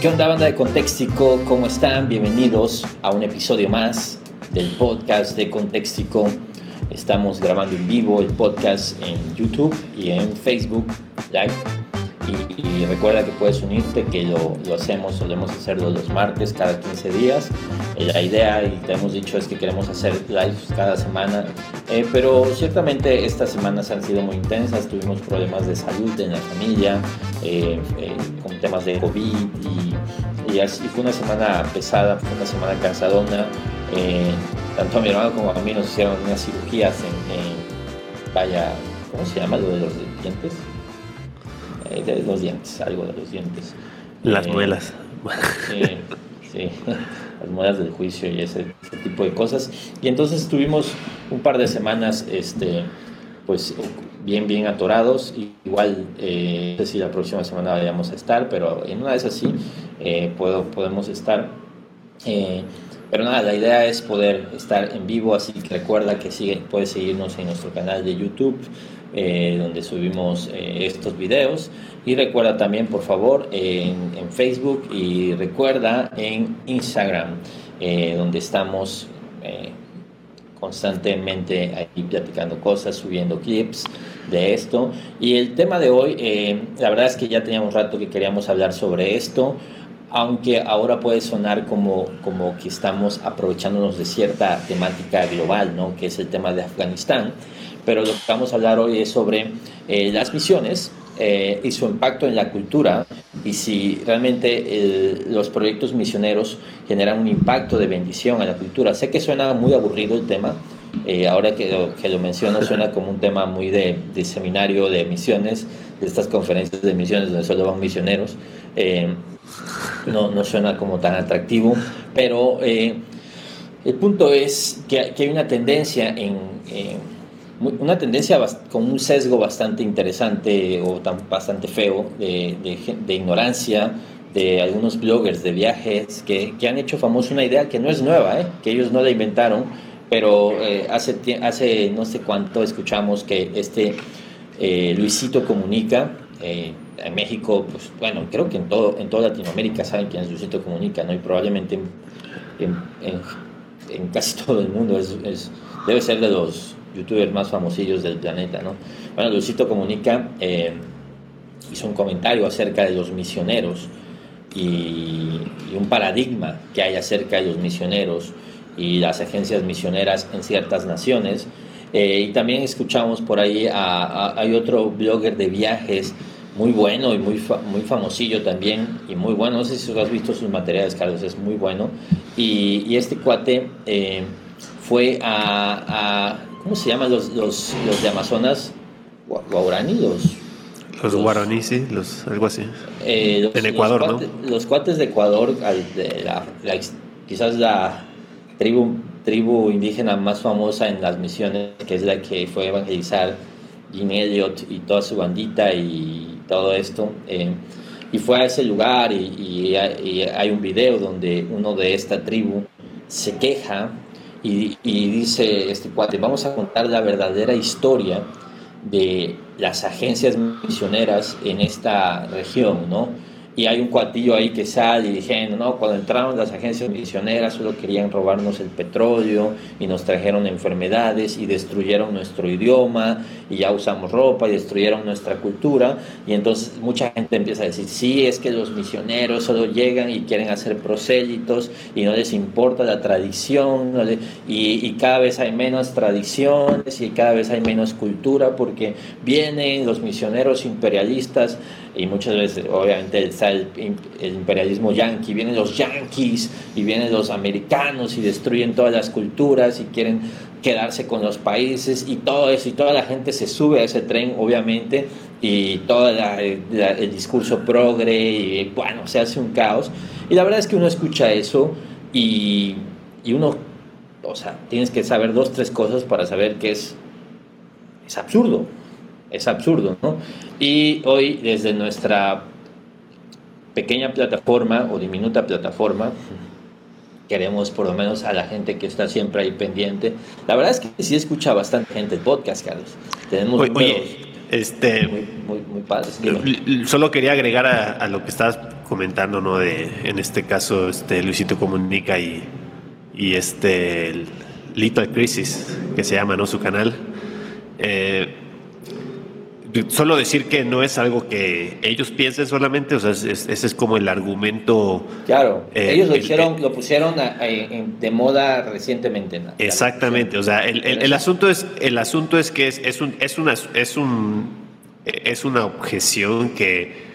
¿Qué onda banda de Contextico? ¿Cómo están? Bienvenidos a un episodio más del podcast de Contextico. Estamos grabando en vivo el podcast en YouTube y en Facebook Live. Y, recuerda que puedes unirte, que lo, lo, hacemos, solemos hacerlo los martes cada 15 días. Eh, la idea, y te hemos dicho, es que queremos hacer lives cada semana, eh, pero ciertamente estas semanas han sido muy intensas. Tuvimos problemas de salud en la familia, eh, con temas de COVID, y, y, así fue una semana pesada, fue una semana cansadona. tanto a mi hermano como a mí nos hicieron unas cirugías en, en vaya, ¿cómo se llama? Lo de los dientes eh, de los dientes, algo de los dientes. Las eh, muelas. sí, las muelas del juicio y ese, tipo de cosas. Y entonces estuvimos un par de semanas, este, pues bien, bien atorados. Igual, eh, no sé si la próxima semana vayamos a estar, pero en una vez así eh, puedo, podemos estar. pero nada, la idea es poder estar en vivo, así que recuerda que sigue, puedes seguirnos en nuestro canal de YouTube, eh, donde subimos eh, estos videos. Y recuerda también, por favor, en, Facebook y recuerda en Instagram, eh, donde estamos constantemente ahí platicando cosas, subiendo clips de esto. Y el tema de hoy, la verdad es que ya teníamos rato que queríamos hablar sobre esto aunque ahora puede sonar como, como que estamos aprovechándonos de cierta temática global, ¿no? que es el tema de Afganistán pero lo que vamos a hablar hoy es sobre eh, las misiones eh, y su impacto en la cultura y si realmente los proyectos misioneros generan un impacto de bendición a la cultura. Sé que suena muy aburrido el tema, eh, ahora que lo, que lo menciono suena como un tema muy de, de, seminario de misiones, de estas conferencias de misiones donde solo van misioneros. no, no suena como tan atractivo, pero el punto es que, que hay una tendencia en una tendencia con un sesgo bastante interesante o tan, bastante feo de, de, ignorancia de algunos bloggers de viajes que, que, han hecho famosa una idea que no es nueva, ¿eh? que ellos no la inventaron, pero eh, hace, hace no sé cuánto escuchamos que este eh, Luisito Comunica, en México, pues bueno, creo que en, todo, en toda Latinoamérica saben quién es Luisito Comunica, ¿no? y probablemente en, en, casi todo el mundo es, es, debe ser de los youtubers más famosillos del planeta, ¿no? Bueno, Luisito Comunica eh, hizo un comentario acerca de los misioneros y, un paradigma que hay acerca de los misioneros y las agencias misioneras en ciertas naciones. Eh, y también escuchamos por ahí, a, hay otro blogger de viajes muy bueno y muy, muy famosillo también, y muy bueno, no sé si has visto sus materiales, Carlos, es muy bueno. Y, este cuate eh, fue a ¿Cómo se llaman los, los, los de Amazonas? ¿Guarani? Los, los guaraní, sí, los, algo así. Eh, en Ecuador, ¿no? Los cuates de Ecuador, de la, quizás la tribu, tribu indígena más famosa en las misiones, que es la que fue a evangelizar Jim Elliot y toda su bandita y todo esto. Eh, y fue a ese lugar y, y, hay un video donde uno de esta tribu se queja y, dice este cuate, vamos a contar la verdadera historia de las agencias misioneras en esta región, ¿no? Y hay un cuatillo ahí que sale diciendo, no, cuando entraron las agencias misioneras solo querían robarnos el petróleo y nos trajeron enfermedades y destruyeron nuestro idioma y ya usamos ropa y destruyeron nuestra cultura. Y entonces mucha gente empieza a decir, sí, es que los misioneros solo llegan y quieren hacer prosélitos y no les importa la tradición y cada vez hay menos tradiciones y cada vez hay menos cultura porque vienen los misioneros imperialistas y muchas veces obviamente está el, imperialismo yanqui, vienen los yanquis y vienen los americanos y destruyen todas las culturas y quieren quedarse con los países y todo eso y toda la gente se sube a ese tren obviamente y todo el discurso progre y bueno, se hace un caos. Y la verdad es que uno escucha eso y, y uno, o sea, tienes que saber dos, tres cosas para saber que es, es absurdo es absurdo, ¿no? Y hoy desde nuestra pequeña plataforma o diminuta plataforma, queremos por lo menos a la gente que está siempre ahí pendiente. La verdad es que sí escucha bastante gente el podcast, Carlos. Tenemos oye, este, muy, muy, padres. Solo quería agregar a, lo que estás comentando, ¿no? De, en este caso, este Luisito Comunica y, y este Little Crisis, que se llama, ¿no? Su canal. Eh, solo decir que no es algo que ellos piensen solamente, o sea, ese es como el argumento. Claro, eh, ellos lo, hicieron, lo pusieron de moda recientemente. Exactamente, o sea, el, el, asunto es, el asunto es que es, es, un, es, una, es, un, es una objeción que,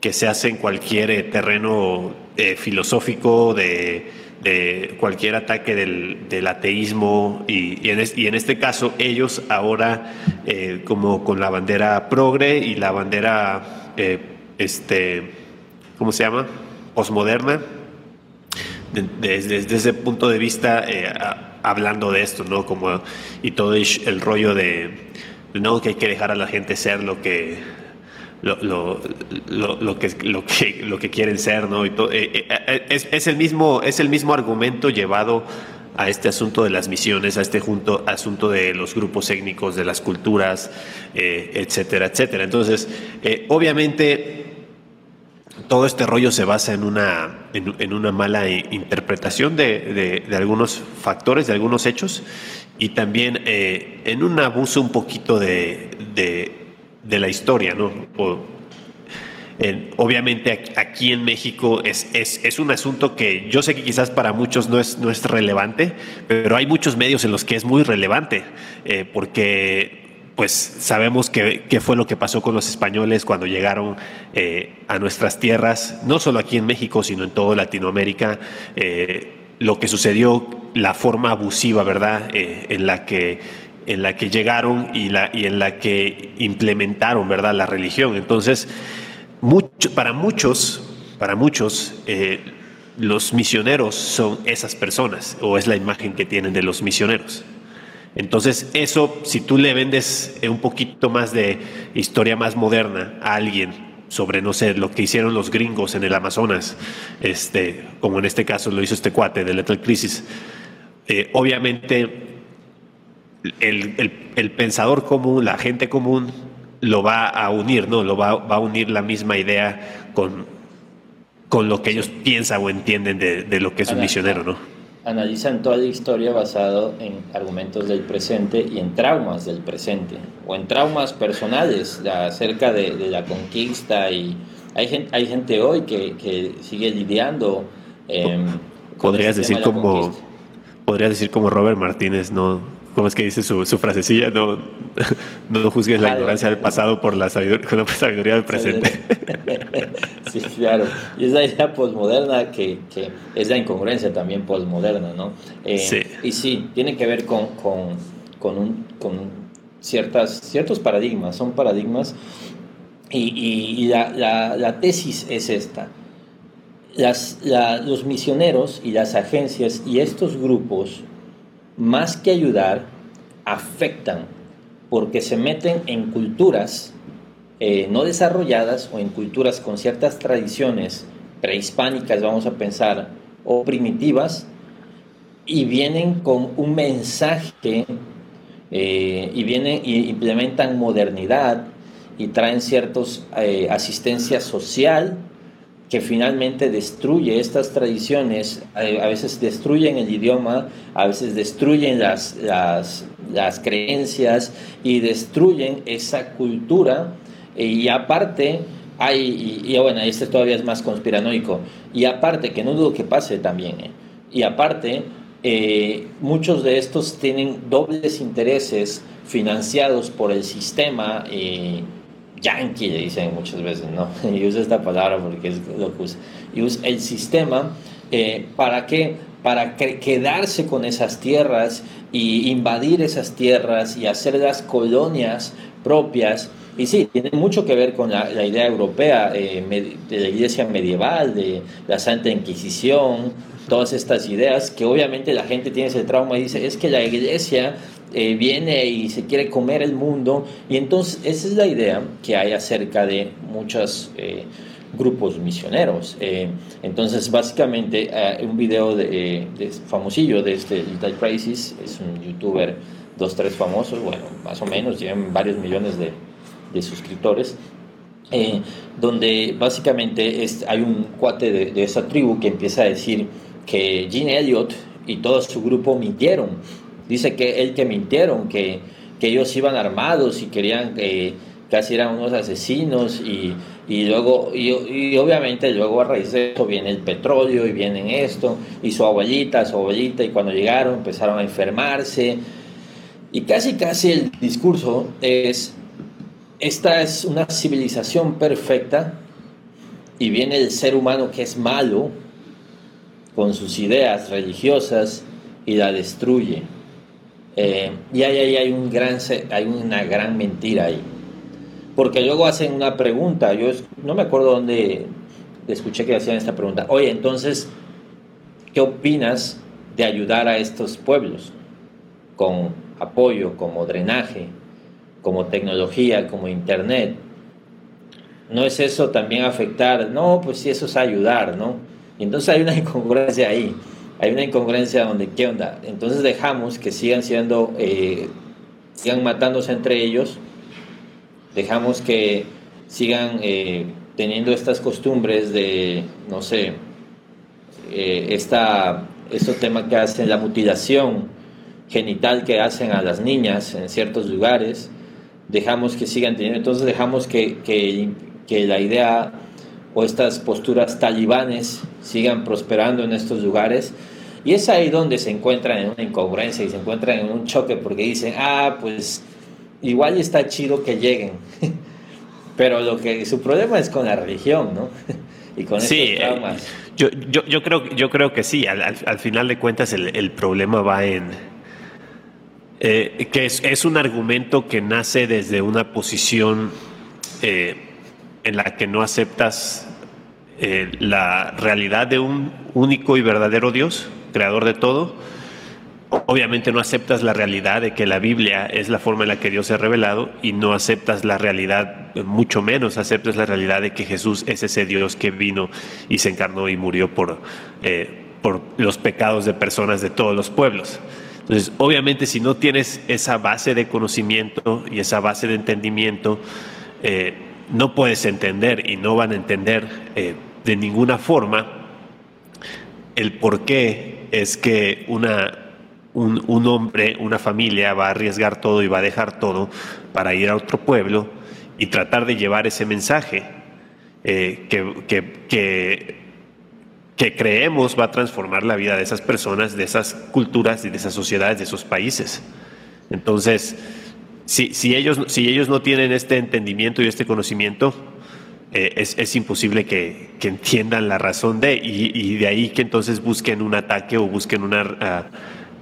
que se hace en cualquier terreno eh, filosófico de de cualquier ataque del, ateísmo y, en este caso ellos ahora eh, como con la bandera progre y la bandera, eh, este, ¿cómo se llama? Posmoderna, desde, ese punto de vista eh, hablando de esto, ¿no? Como, y todo el rollo de, no, que hay que dejar a la gente ser lo que lo, lo, lo, que, lo, que, lo que quieren ser, ¿no? Y todo, eh, eh, eh, es, es, el mismo, es el mismo argumento llevado a este asunto de las misiones, a este junto, asunto de los grupos étnicos, de las culturas, etcétera, etcétera. Entonces, obviamente, todo este rollo se basa en una, en, una mala interpretación de, de, algunos factores, de algunos hechos, y también en un abuso un poquito de la historia, ¿no? obviamente aquí en México es, es, un asunto que yo sé que quizás para muchos no es, no es relevante, pero hay muchos medios en los que es muy relevante, eh, porque pues sabemos que, fue lo que pasó con los españoles cuando llegaron eh, a nuestras tierras, no solo aquí en México, sino en toda Latinoamérica, eh, lo que sucedió, la forma abusiva, ¿verdad?, en la que en la que llegaron y, la, y en la que implementaron ¿verdad? la religión. Entonces, mucho, para muchos, para muchos eh, los misioneros son esas personas o es la imagen que tienen de los misioneros. Entonces, eso, si tú le vendes un poquito más de historia más moderna a alguien sobre, no sé, lo que hicieron los gringos en el Amazonas, este, como en este caso lo hizo este cuate de Lethal Crisis, eh, obviamente el, pensador común, la gente común, lo va a unir, ¿no? Lo va, a unir la misma idea con, con lo que ellos piensan o entienden de, lo que es un misionero, ¿no? Analizan toda la historia basado en argumentos del presente y en traumas del presente, o en traumas personales acerca de, la conquista y hay gente, hay gente hoy que, sigue lidiando. Eh, podrías decir como podrías decir como Robert Martínez, no ¿Cómo es que dice su, su frasecilla? No, no juzgues la ignorancia del pasado por la sabiduría, del presente. Sí, claro. Y es la idea posmoderna que, que, es la incongruencia también posmoderna, ¿no? Eh, sí. Y sí, tiene que ver con, con, con, un, con ciertas, ciertos paradigmas, son paradigmas. Y, y la, la, la, tesis es esta. Las, los misioneros y las agencias y estos grupos más que ayudar, afectan porque se meten en culturas eh, no desarrolladas o en culturas con ciertas tradiciones prehispánicas, vamos a pensar, o primitivas, y vienen con un mensaje eh, y vienen y implementan modernidad y traen ciertos eh, asistencia social que finalmente destruye estas tradiciones, a veces destruyen el idioma, a veces destruyen las, las, creencias y destruyen esa cultura. Y aparte, hay, y, bueno, este todavía es más conspiranoico, y aparte, que no dudo que pase también, ¿eh? y aparte, eh, muchos de estos tienen dobles intereses financiados por el sistema. Eh, yankee, le dicen muchas veces, ¿no? Y usa esta palabra porque es lo que usa. Y usa el sistema, eh, ¿para qué? Para quedarse con esas tierras y invadir esas tierras y hacer las colonias propias. Y sí, tiene mucho que ver con la, idea europea eh, de la iglesia medieval, de la Santa Inquisición, todas estas ideas que obviamente la gente tiene ese trauma y dice, es que la iglesia eh, viene y se quiere comer el mundo. Y entonces esa es la idea que hay acerca de muchos eh, grupos misioneros. Eh, entonces básicamente un video de, famosillo de este Little Crisis, es un youtuber, dos, tres famosos, bueno, más o menos, tienen varios millones de, de suscriptores. donde básicamente es, hay un cuate de, de, esa tribu que empieza a decir que Gene Elliot y todo su grupo mintieron. Dice que él que mintieron, que, que ellos iban armados y querían que casi eran unos asesinos y, y luego, y, obviamente luego a raíz de eso viene el petróleo y viene esto, y su abuelita, su abuelita, y cuando llegaron empezaron a enfermarse. Y casi, casi el discurso es, esta es una civilización perfecta y viene el ser humano que es malo con sus ideas religiosas y la destruye. Eh, y ahí, hay, hay una gran mentira ahí porque luego hacen una pregunta, yo no me acuerdo dónde escuché que hacían esta pregunta, oye, entonces, ¿qué opinas de ayudar a estos pueblos con apoyo, como drenaje, como tecnología, como internet? ¿No es eso también afectar? No, pues sí, eso es ayudar, ¿no? Entonces hay una incongruencia ahí, hay una incongruencia donde, ¿qué onda? Entonces dejamos que sigan siendo, eh, sigan matándose entre ellos, dejamos que sigan eh, teniendo estas costumbres de, no sé, eh, esta, estos temas que hacen la mutilación genital que hacen a las niñas en ciertos lugares, dejamos que sigan teniendo, entonces dejamos que, que, que la idea o estas posturas talibanes sigan prosperando en estos lugares. Y es ahí donde se encuentran en una incongruencia y se encuentran en un choque porque dicen, ah, pues igual está chido que lleguen, pero lo que su problema es con la religión, ¿no? y con sí, eh, traumas. yo, yo, yo, creo, yo creo que sí, al, al final de cuentas el, el problema va en... Eh, que es, es, un argumento que nace desde una posición eh, en la que no aceptas eh, la realidad de un único y verdadero Dios, creador de todo, obviamente no aceptas la realidad de que la Biblia es la forma en la que Dios se ha revelado y no aceptas la realidad, mucho menos aceptas la realidad de que Jesús es ese Dios que vino y se encarnó y murió por, eh, por los pecados de personas de todos los pueblos. Entonces, obviamente si no tienes esa base de conocimiento y esa base de entendimiento, eh, no puedes entender y no van a entender eh, de ninguna forma el por qué es que una un, hombre, una familia va a arriesgar todo y va a dejar todo para ir a otro pueblo y tratar de llevar ese mensaje eh, que, que, creemos va a transformar la vida de esas personas, de esas culturas y de esas sociedades, de esos países. Entonces, si, si, ellos, si ellos no tienen este entendimiento y este conocimiento, eh, es, imposible que, entiendan la razón de, y, de ahí que entonces busquen un ataque o busquen una... Ah,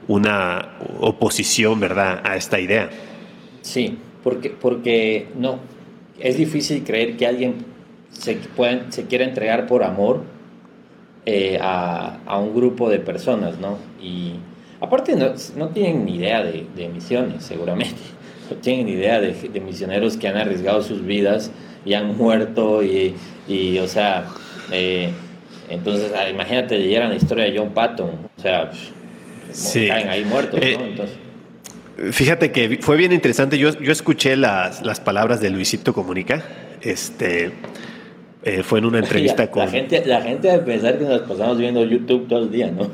una oposición, ¿verdad?, a esta idea. Sí, porque, porque no, es difícil creer que alguien se, se quiera entregar por amor eh, a, a, un grupo de personas, ¿no? Y aparte no, no tienen ni idea de, de, misiones, seguramente. No tienen idea de, de, misioneros que han arriesgado sus vidas y han muerto y, y o sea, eh, entonces ah, imagínate leyeran la historia de John Patton, o sea, sí. caen ahí muertos, ¿no? Eh, fíjate que fue bien interesante. Yo, yo escuché las, las palabras de Luisito Comunica. Este eh, fue en una entrevista con. La gente, la gente debe pensar que nos pasamos viendo YouTube todo el día, ¿no?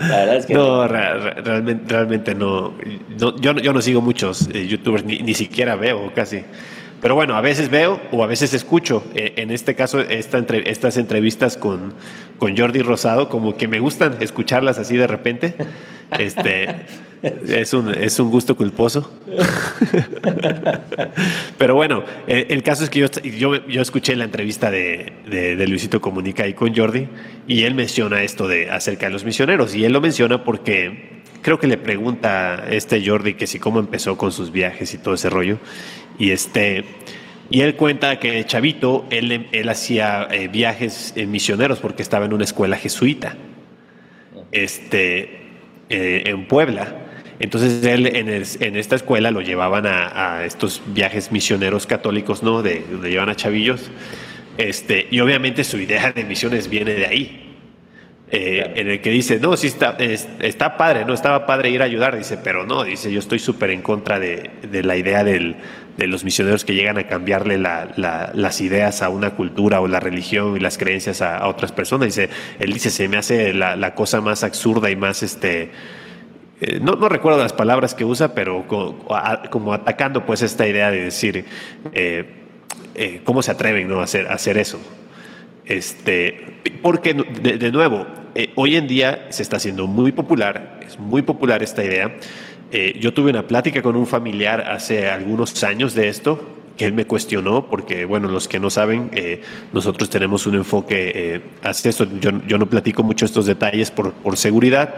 la verdad es que. No, realmente, realmente no. yo, yo no sigo muchos eh, YouTubers, ni, ni siquiera veo casi. Pero bueno, a veces veo o a veces escucho. Eh, en este caso, esta entre, estas entrevistas con, con Jordi Rosado, como que me gustan escucharlas así de repente. Este, es, un, es un gusto culposo. Pero bueno, eh, el caso es que yo, yo, yo escuché la entrevista de, de, de, Luisito Comunica ahí con Jordi y él menciona esto de acerca de los misioneros. Y él lo menciona porque creo que le pregunta a este Jordi que si cómo empezó con sus viajes y todo ese rollo. Y este y él cuenta que chavito él, él hacía eh, viajes eh, misioneros porque estaba en una escuela jesuita. Este eh, en Puebla. Entonces él en, en, esta escuela lo llevaban a, a, estos viajes misioneros católicos, ¿no? De, donde llevan a chavillos. Este, y obviamente su idea de misiones viene de ahí. eh, en el que dice, no, sí está, está padre, no estaba padre ir a ayudar, dice, pero no, dice, yo estoy súper en contra de, la idea de los misioneros que llegan a cambiarle las ideas a una cultura o la religión y las creencias a, otras personas. Dice, él dice, se me hace la, cosa más absurda y más, este, eh, no, no, recuerdo las palabras que usa, pero como, atacando pues esta idea de decir, eh, ¿cómo se atreven ¿no? a, hacer, a hacer eso? Este, porque, de, nuevo, eh, hoy en día se está haciendo muy popular, es muy popular esta idea. Eh, yo tuve una plática con un familiar hace algunos años de esto, que él me cuestionó, porque, bueno, los que no saben, eh, nosotros tenemos un enfoque hacia esto. Yo, no platico mucho estos detalles por, por seguridad,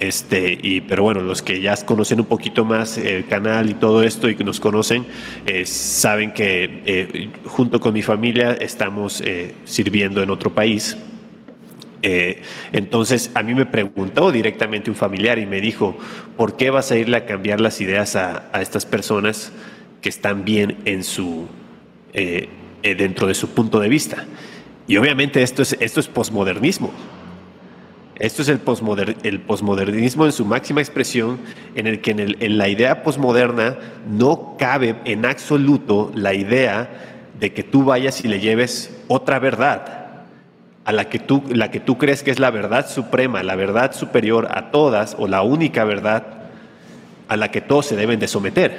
este, y, pero bueno, los que ya conocen un poquito más el canal y todo esto y que nos conocen, eh, saben que eh, junto con mi familia estamos eh, sirviendo en otro país. Entonces a mí me preguntó directamente un familiar y me dijo, ¿por qué vas a irle a cambiar las ideas a, estas personas que están bien en su, dentro de su punto de vista? Y obviamente esto es, esto es posmodernismo. Esto es el, posmodernismo en su máxima expresión, en el que en, la idea posmoderna no cabe en absoluto la idea de que tú vayas y le lleves otra verdad a la que tú, la que tú crees que es la verdad suprema, la verdad superior a todas o la única verdad a la que todos se deben de someter.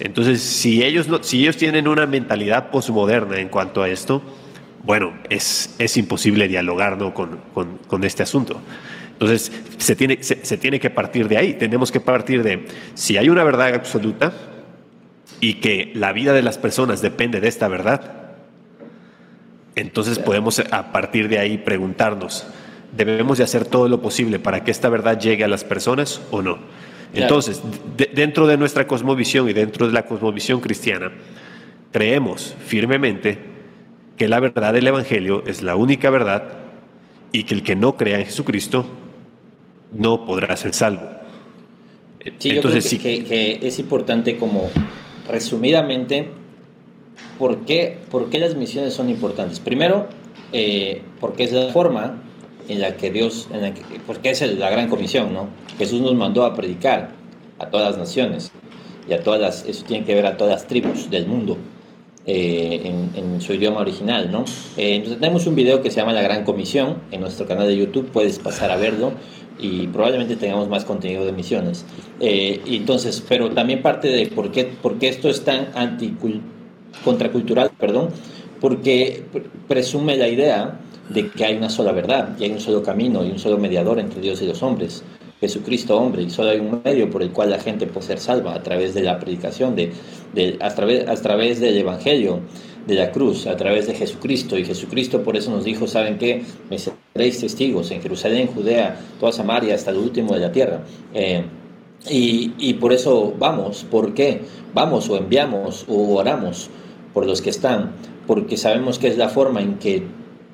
Entonces, si ellos, no, si ellos tienen una mentalidad posmoderna en cuanto a esto, bueno, es, es imposible dialogar con, este asunto. Entonces, se tiene, se, tiene que partir de ahí. Tenemos que partir de si hay una verdad absoluta y que la vida de las personas depende de esta verdad, entonces podemos a partir de ahí preguntarnos, ¿debemos de hacer todo lo posible para que esta verdad llegue a las personas o no? Entonces, dentro de nuestra cosmovisión y dentro de la cosmovisión cristiana, creemos firmemente que la verdad del Evangelio es la única verdad y que el que no crea en Jesucristo no podrá ser salvo. Sí, Entonces, yo creo que, es importante como resumidamente, ¿por qué, por qué las misiones son importantes? Primero, eh, porque es la forma en la que Dios, en porque es la gran comisión, ¿no? Jesús nos mandó a predicar a todas las naciones y a todas las, eso tiene que ver a todas las tribus del mundo. Eh, en, su idioma original, ¿no? Eh, entonces tenemos un video que se llama La Gran Comisión en nuestro canal de YouTube, puedes pasar a verlo y probablemente tengamos más contenido de misiones. Eh, entonces, pero también parte de por qué, por qué esto es tan anticul contracultural, perdón, porque presume la idea de que hay una sola verdad y hay un solo camino y un solo mediador entre Dios y los hombres. Jesucristo hombre y solo hay un medio por el cual la gente puede ser salva a través de la predicación, de, a, través, a través del Evangelio, de la cruz, a través de Jesucristo. Y Jesucristo por eso nos dijo, ¿saben qué? Me seréis testigos en Jerusalén, Judea, toda Samaria, hasta el último de la tierra. Eh, y, y, por eso vamos, ¿por qué? Vamos o enviamos o oramos por los que están, porque sabemos que es la forma en que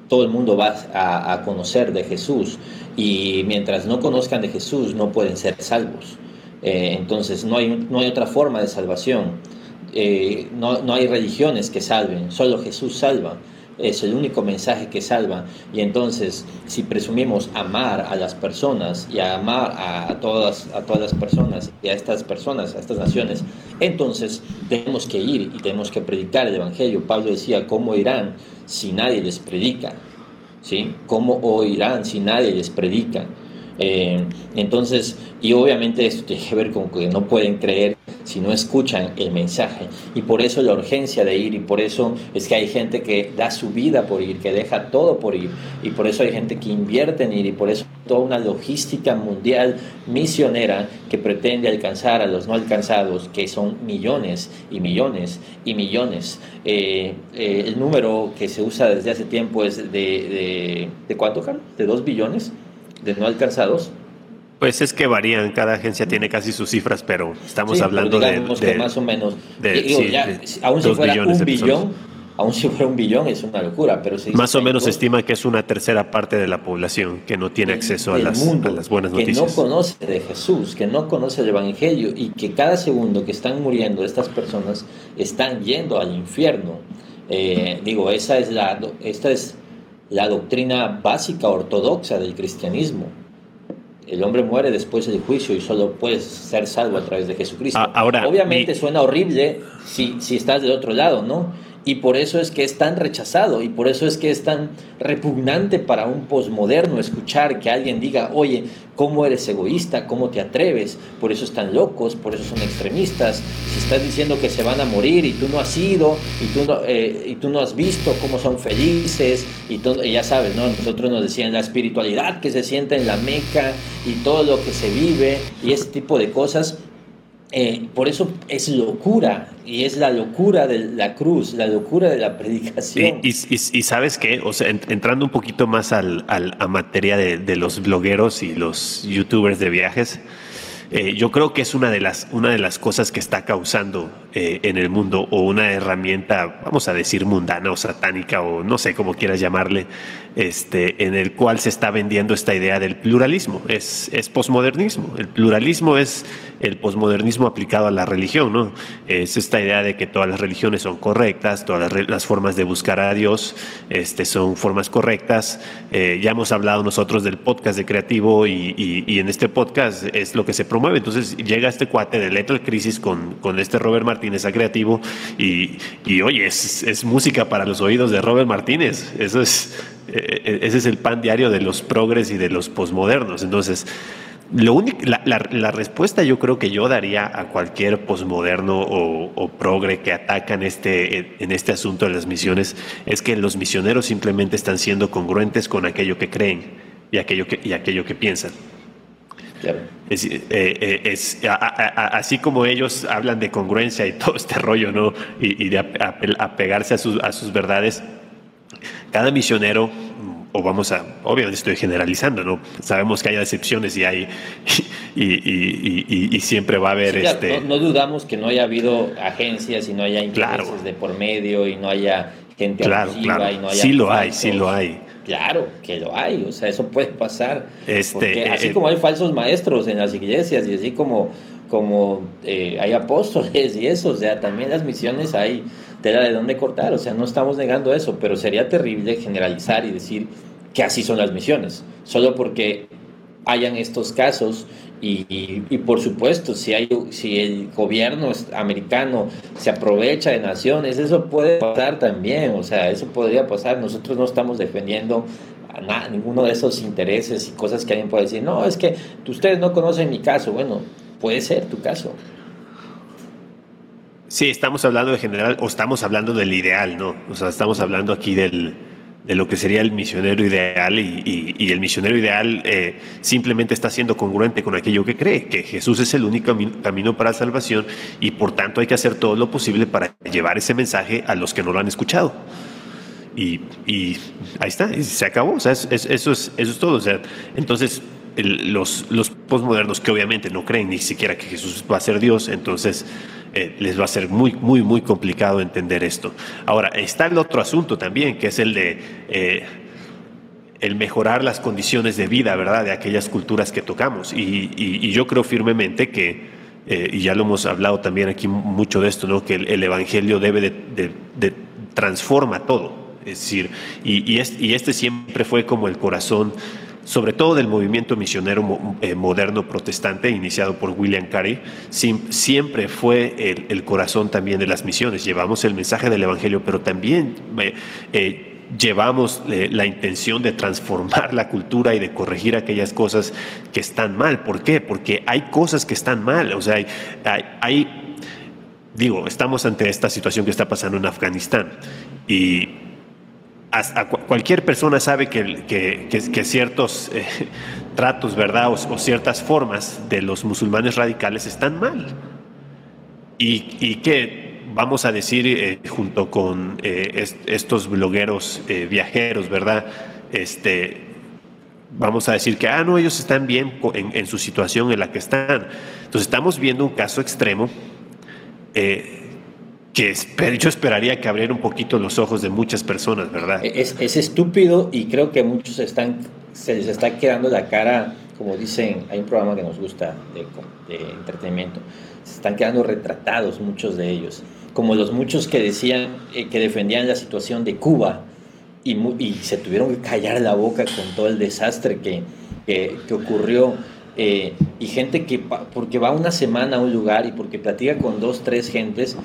todo el mundo va a, conocer de Jesús y mientras no conozcan de Jesús no pueden ser salvos. Eh, entonces no hay, no hay otra forma de salvación. Eh, no, no hay religiones que salven, solo Jesús salva es el único mensaje que salva. Y entonces, si presumimos amar a las personas y a amar a, todas, a todas las personas y a estas personas, a estas naciones, entonces tenemos que ir y tenemos que predicar el Evangelio. Pablo decía, ¿cómo irán si nadie les predica? ¿Sí? ¿Cómo oirán si nadie les predica? Eh, entonces, y obviamente esto tiene que ver con que no pueden creer si no escuchan el mensaje. Y por eso la urgencia de ir, y por eso es que hay gente que da su vida por ir, que deja todo por ir, y por eso hay gente que invierte en ir, y por eso toda una logística mundial misionera que pretende alcanzar a los no alcanzados, que son millones y millones y millones. Eh, eh, el número que se usa desde hace tiempo es de, de, ¿de cuánto, Carlos? ¿De dos billones de no alcanzados? Pues es que varían, cada agencia tiene casi sus cifras, pero estamos hablando de, que más o menos, aún si fuera un billón, aún si fuera un billón es una locura, pero más o menos se estima que es una tercera parte de la población que no tiene acceso a las, a las, buenas noticias. Que no conoce de Jesús, que no conoce el Evangelio y que cada segundo que están muriendo estas personas están yendo al infierno. Eh, digo, esa es la, esta es la doctrina básica ortodoxa del cristianismo. El hombre muere después del juicio y solo puedes ser salvo a través de Jesucristo. Ah, ahora, Obviamente suena horrible si, si estás del otro lado, ¿no? Y por eso es que es tan rechazado y por eso es que es tan repugnante para un posmoderno escuchar que alguien diga, oye, ¿cómo eres egoísta? ¿Cómo te atreves? Por eso están locos, por eso son extremistas. Si estás diciendo que se van a morir y tú no has ido y tú no, eh, y tú no has visto cómo son felices y, todo, ya sabes, ¿no? Nosotros nos decían la espiritualidad que se siente en la Meca y todo lo que se vive y ese tipo de cosas eh, por eso es locura, y es la locura de la cruz, la locura de la predicación. Y, sabes qué, o sea, entrando un poquito más al, a materia de, de, los blogueros y los youtubers de viajes, eh, yo creo que es una de las, una de las cosas que está causando eh, en el mundo o una herramienta, vamos a decir, mundana o satánica o no sé cómo quieras llamarle, este, en el cual se está vendiendo esta idea del pluralismo. Es, es posmodernismo. El pluralismo es el posmodernismo aplicado a la religión, ¿no? Es esta idea de que todas las religiones son correctas, todas las, formas de buscar a Dios este, son formas correctas. Eh, ya hemos hablado nosotros del podcast de creativo y, y en este podcast es lo que se promueve entonces llega este cuate de Lethal Crisis con, con este Robert Martínez a creativo y, y oye, es, es, música para los oídos de Robert Martínez. Eso es, eh, ese es el pan diario de los progres y de los posmodernos. Entonces, lo único, la, la, respuesta yo creo que yo daría a cualquier posmoderno o, o, progre que atacan este, en este asunto de las misiones es que los misioneros simplemente están siendo congruentes con aquello que creen y aquello que, y aquello que piensan. Es, eh, eh, así como ellos hablan de congruencia y todo este rollo, ¿no? Y, de apegarse a sus, a sus verdades, cada misionero, o vamos a, obviamente estoy generalizando, ¿no? Sabemos que hay excepciones y hay, y, siempre va a haber este. No, dudamos que no haya habido agencias y no haya intereses de por medio y no haya gente claro, claro. y no haya. Sí lo hay, sí lo hay. Claro que lo hay, o sea, eso puede pasar. Este, así eh, como hay falsos maestros en las iglesias y así como, como eh, hay apóstoles y eso, o sea, también las misiones hay tela de dónde cortar, o sea, no estamos negando eso, pero sería terrible generalizar y decir que así son las misiones, solo porque hayan estos casos y, por supuesto, si, hay, si el gobierno americano se aprovecha de naciones, eso puede pasar también, o sea, eso podría pasar. Nosotros no estamos defendiendo a ninguno de esos intereses y cosas que alguien puede decir, no, es que ustedes no conocen mi caso. Bueno, puede ser tu caso. Sí, estamos hablando de general o estamos hablando del ideal, ¿no? O sea, estamos hablando aquí del, de lo que sería el misionero ideal y, el misionero ideal eh, simplemente está siendo congruente con aquello que cree, que Jesús es el único camino para la salvación y por tanto hay que hacer todo lo posible para llevar ese mensaje a los que no lo han escuchado. Y, ahí está, se acabó, o sea, eso, es, eso es todo. O sea, entonces, los, los posmodernos que obviamente no creen ni siquiera que Jesús va a ser Dios, entonces eh, les va a ser muy, muy, muy complicado entender esto. Ahora, está el otro asunto también, que es el de eh, el mejorar las condiciones de vida, ¿verdad?, de aquellas culturas que tocamos. Y, yo creo firmemente que, eh, y ya lo hemos hablado también aquí mucho de esto, ¿no?, que el, Evangelio debe de, de, transforma todo. Es decir, y, y este siempre fue como el corazón sobre todo del movimiento misionero eh, moderno protestante iniciado por William Carey, siempre fue el, corazón también de las misiones. Llevamos el mensaje del Evangelio, pero también eh, eh, llevamos la intención de transformar la cultura y de corregir aquellas cosas que están mal. ¿Por qué? Porque hay cosas que están mal. O sea, hay digo, estamos ante esta situación que está pasando en Afganistán y cualquier persona sabe que, que, ciertos eh, tratos, ¿verdad? O, ciertas formas de los musulmanes radicales están mal. Y, que, vamos a decir, eh, junto con eh, estos blogueros viajeros, ¿verdad? Este, vamos a decir que, ah, no, ellos están bien en, en, su situación en la que están. Entonces estamos viendo un caso extremo que yo esperaría que abriera un poquito los ojos de muchas personas, ¿verdad? Es, es, estúpido y creo que muchos están, se les está quedando la cara, como dicen, hay un programa que nos gusta de, de entretenimiento, se están quedando retratados muchos de ellos, como los muchos que decían, eh, que defendían la situación de Cuba y, y, se tuvieron que callar la boca con todo el desastre que, que, que ocurrió. Eh, y gente que, porque va una semana a un lugar y porque platica con dos, tres gentes,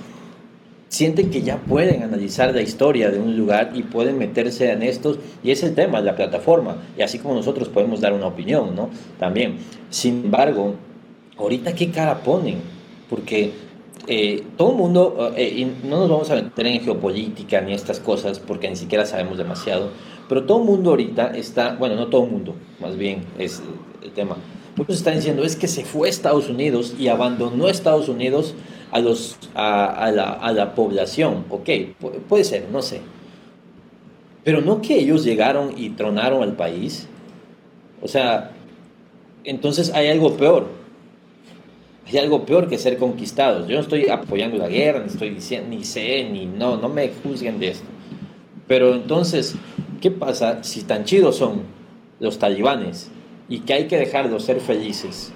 sienten que ya pueden analizar la historia de un lugar y pueden meterse en estos, y es el tema, la plataforma, y así como nosotros podemos dar una opinión, ¿no? También. Sin embargo, ahorita qué cara ponen, porque eh, todo el mundo, eh, y no nos vamos a meter en geopolítica ni estas cosas, porque ni siquiera sabemos demasiado, pero todo el mundo ahorita está, bueno, no todo el mundo, más bien es el tema. Muchos están diciendo es que se fue a Estados Unidos y abandonó Estados Unidos a, los, a, la, a la población. Ok, puede ser, no sé. Pero no que ellos llegaron y tronaron al país. O sea, entonces hay algo peor. Hay algo peor que ser conquistados. Yo no estoy apoyando la guerra, ni estoy diciendo, ni sé, ni no, no me juzguen de esto. Pero entonces, ¿qué pasa si tan chidos son los talibanes y que hay que dejarlos ser felices?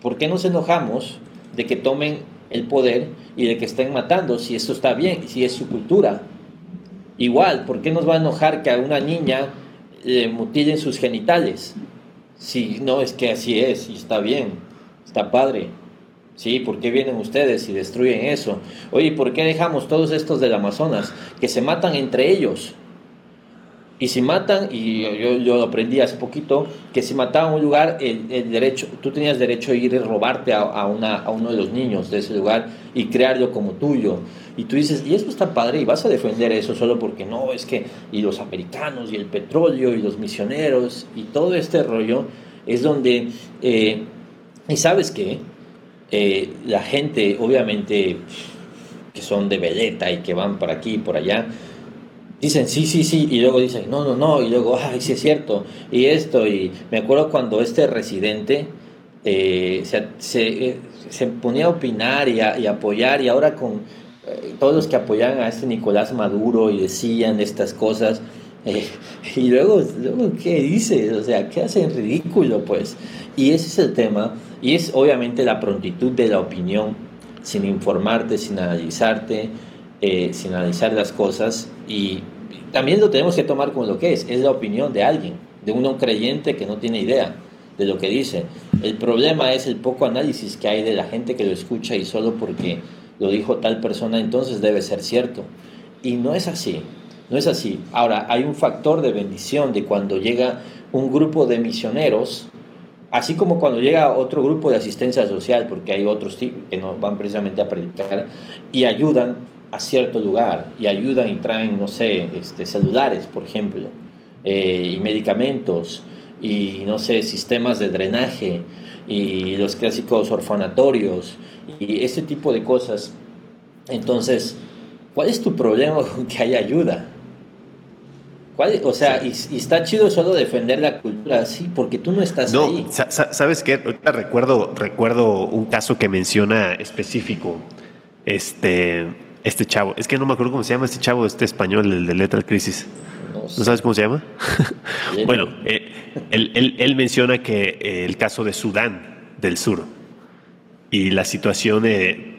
¿Por qué nos enojamos de que tomen el poder y de que estén matando, si esto está bien, si es su cultura. Igual, ¿por qué nos va a enojar que a una niña le mutilen sus genitales? Si no es que así es y está bien, está padre. Sí, ¿por qué vienen ustedes y destruyen eso? Oye, ¿por qué dejamos todos estos del Amazonas que se matan entre ellos? Y si matan, y yo, yo aprendí hace poquito, que si mataban un lugar, el, derecho, tú tenías derecho a ir y robarte a, a uno de los niños de ese lugar y crearlo como tuyo. Y tú dices, y eso está padre, y vas a defender eso solo porque no, es que, y los americanos, y el petróleo, y los misioneros, y todo este rollo, es donde, eh, y sabes qué, eh, la gente, obviamente, que son de veleta y que van por aquí y por allá, dicen sí, sí, sí, y luego dicen no, no, no, y luego, ay, sí es cierto, y esto, y me acuerdo cuando este residente eh, se, se, se, ponía a opinar y, a, apoyar, y ahora con eh, todos los que apoyan a este Nicolás Maduro y decían estas cosas, eh, y luego, luego, ¿qué dice? O sea, ¿qué hacen ridículo, pues? Y ese es el tema, y es obviamente la prontitud de la opinión, sin informarte, sin analizarte, sin analizar las cosas y también lo tenemos que tomar como lo que es, es la opinión de alguien, de uno creyente que no tiene idea de lo que dice. El problema es el poco análisis que hay de la gente que lo escucha y solo porque lo dijo tal persona entonces debe ser cierto. Y no es así, no es así. Ahora, hay un factor de bendición de cuando llega un grupo de misioneros, así como cuando llega otro grupo de asistencia social, porque hay otros que no van precisamente a predicar y ayudan a cierto lugar y ayudan y traen, no sé, este, celulares, por ejemplo, eh, y medicamentos, y no sé, sistemas de drenaje, y los clásicos orfanatorios, y ese tipo de cosas. Entonces, ¿cuál es tu problema con que haya ayuda? ¿Cuál, o sea, y, y, está chido solo defender la cultura, sí, porque tú no estás no, ahí. ¿Sabes qué? Ahorita recuerdo, recuerdo un caso que menciona específico. Este, este chavo. Es que no me acuerdo cómo se llama este chavo, este español, el de Lethal Crisis. No, sé. ¿No sabes cómo se llama? bueno, eh, él, él, él, menciona que eh, el caso de Sudán del Sur y la situación eh,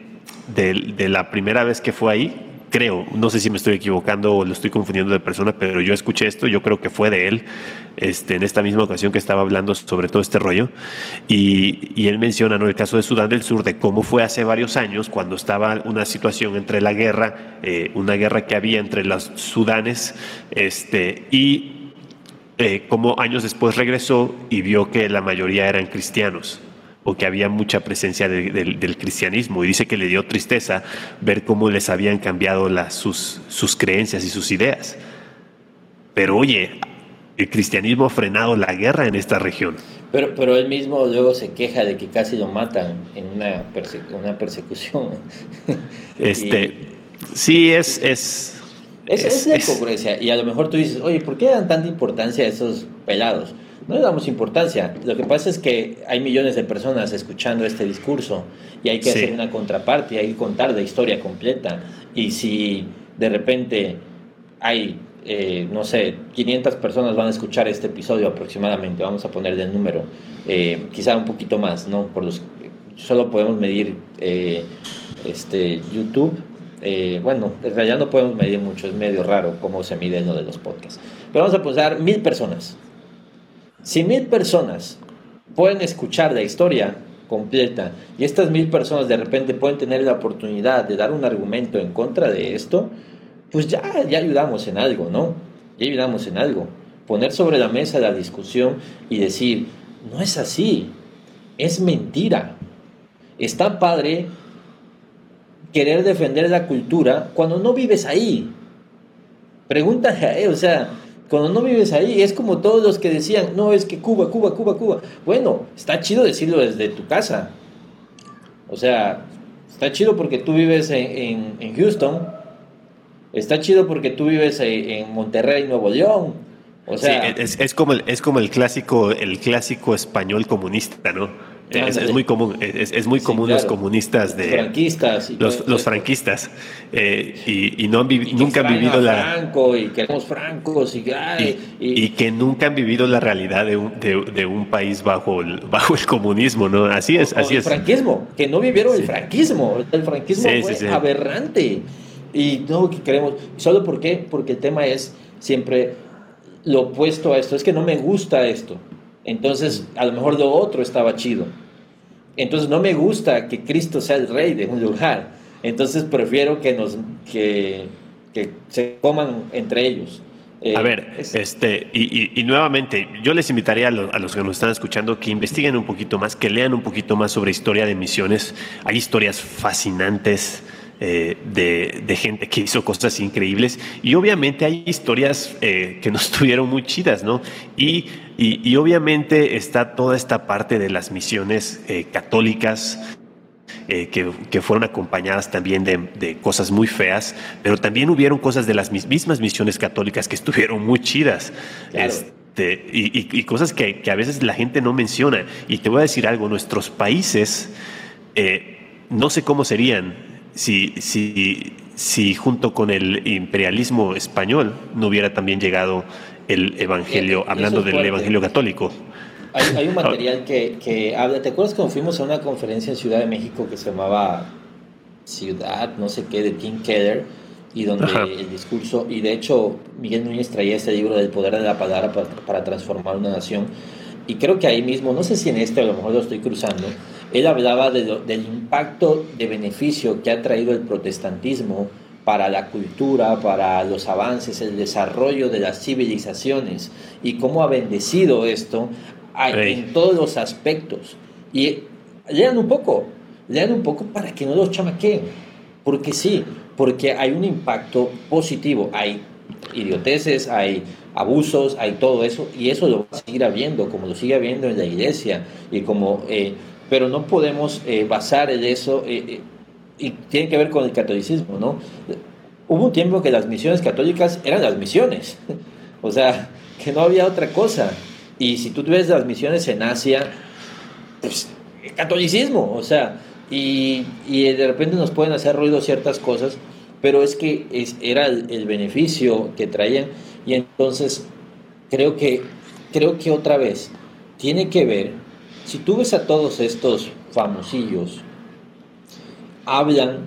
de, de, la primera vez que fue ahí, creo, no sé si me estoy equivocando o lo estoy confundiendo de persona, pero yo escuché esto, yo creo que fue de él, este, en esta misma ocasión que estaba hablando sobre todo este rollo, y, él menciona ¿no? el caso de Sudán del Sur, de cómo fue hace varios años cuando estaba una situación entre la guerra, eh, una guerra que había entre los sudanes, este, y eh, cómo años después regresó y vio que la mayoría eran cristianos o que había mucha presencia de, de, del cristianismo y dice que le dio tristeza ver cómo les habían cambiado las, sus, sus creencias y sus ideas. Pero oye, el cristianismo ha frenado la guerra en esta región. Pero, pero él mismo luego se queja de que casi lo matan en una, perse una persecución. Este, y, sí, es... es es, es, es la. Y a lo mejor tú dices, oye, ¿por qué dan tanta importancia a esos pelados? No le damos importancia. Lo que pasa es que hay millones de personas escuchando este discurso y hay que sí. hacer una contraparte, hay que contar la historia completa. Y si de repente hay, eh, no sé, 500 personas van a escuchar este episodio aproximadamente, vamos a ponerle el número, eh, quizá un poquito más, ¿no? Por los, solo podemos medir eh, este, YouTube Eh, bueno, en realidad no podemos medir mucho, es medio raro cómo se mide lo de los podcasts. Pero vamos a pensar mil personas. Si mil personas pueden escuchar la historia completa y estas mil personas de repente pueden tener la oportunidad de dar un argumento en contra de esto, pues ya, ya ayudamos en algo, ¿no? Ya ayudamos en algo. Poner sobre la mesa la discusión y decir, no es así, es mentira. Está padre querer defender la cultura cuando no vives ahí. Pregúntale a él, o sea, cuando no vives ahí, es como todos los que decían, no, es que Cuba, Cuba, Cuba, Cuba. Bueno, está chido decirlo desde tu casa. O sea, está chido porque tú vives en, Houston. Está chido porque tú vives en Monterrey, Nuevo León. O sea, es, como el, es como el clásico, el clásico español comunista, ¿no? Es, muy común, es, muy común los comunistas de franquistas los, los franquistas eh, y, no han nunca han vivido la Franco y queremos francos y, y, que nunca han vivido la realidad de un, de, un país bajo el, bajo el comunismo, ¿no? Así es, así el es. franquismo, que no vivieron el franquismo, el franquismo fue aberrante. Y no que queremos, solo por qué, porque el tema es siempre lo opuesto a esto, es que no me gusta esto. Entonces, a lo mejor lo otro estaba chido. Entonces, no me gusta que Cristo sea el rey de un lugar. Entonces, prefiero que, nos, que, se coman entre ellos. Eh, a ver, este, y, nuevamente, yo les invitaría a, a, los que nos están escuchando que investiguen un poquito más, que lean un poquito más sobre historia de misiones. Hay historias fascinantes eh, de, gente que hizo cosas increíbles y obviamente hay historias eh, que no estuvieron muy chidas, ¿no? Y, y, obviamente está toda esta parte de las misiones eh, católicas. que, que, fueron acompañadas también de, cosas muy feas, pero también hubieron cosas de las mismas misiones católicas que estuvieron muy chidas. Este, y, cosas que, que, a veces la gente no menciona. Y te voy a decir algo, nuestros países, no sé cómo serían si, si, si junto con el imperialismo español no hubiera también llegado el Evangelio, hablando del Evangelio católico. Hay, un material que, que, habla, ¿te acuerdas cuando fuimos a una conferencia en Ciudad de México que se llamaba Ciudad, no sé qué, de Tim Keller? Y donde el discurso, y de hecho Miguel Núñez traía ese libro del poder de la palabra para, para transformar una nación. Y creo que ahí mismo, no sé si en este a lo mejor lo estoy cruzando, él hablaba del impacto de beneficio que ha traído el protestantismo para la cultura, para los avances, el desarrollo de las civilizaciones y cómo ha bendecido esto en todos los aspectos. Y lean un poco, lean un poco para que no los chamaquen, porque sí, porque hay un impacto positivo, hay idioteces, hay abusos, hay todo eso, y eso lo va a seguir habiendo, como lo sigue habiendo en la iglesia, y como eh, pero no podemos eh, basar en eso, eh, eh, y tiene que ver con el catolicismo, ¿no? Hubo un tiempo que las misiones católicas eran las misiones, o sea, que no había otra cosa. Y si tú ves las misiones en Asia, pues catolicismo, o sea, y, y, de repente nos pueden hacer ruido ciertas cosas, pero es que es, era el, el, beneficio que traían y entonces creo que, creo que otra vez tiene que ver si tú ves a todos estos famosillos, hablan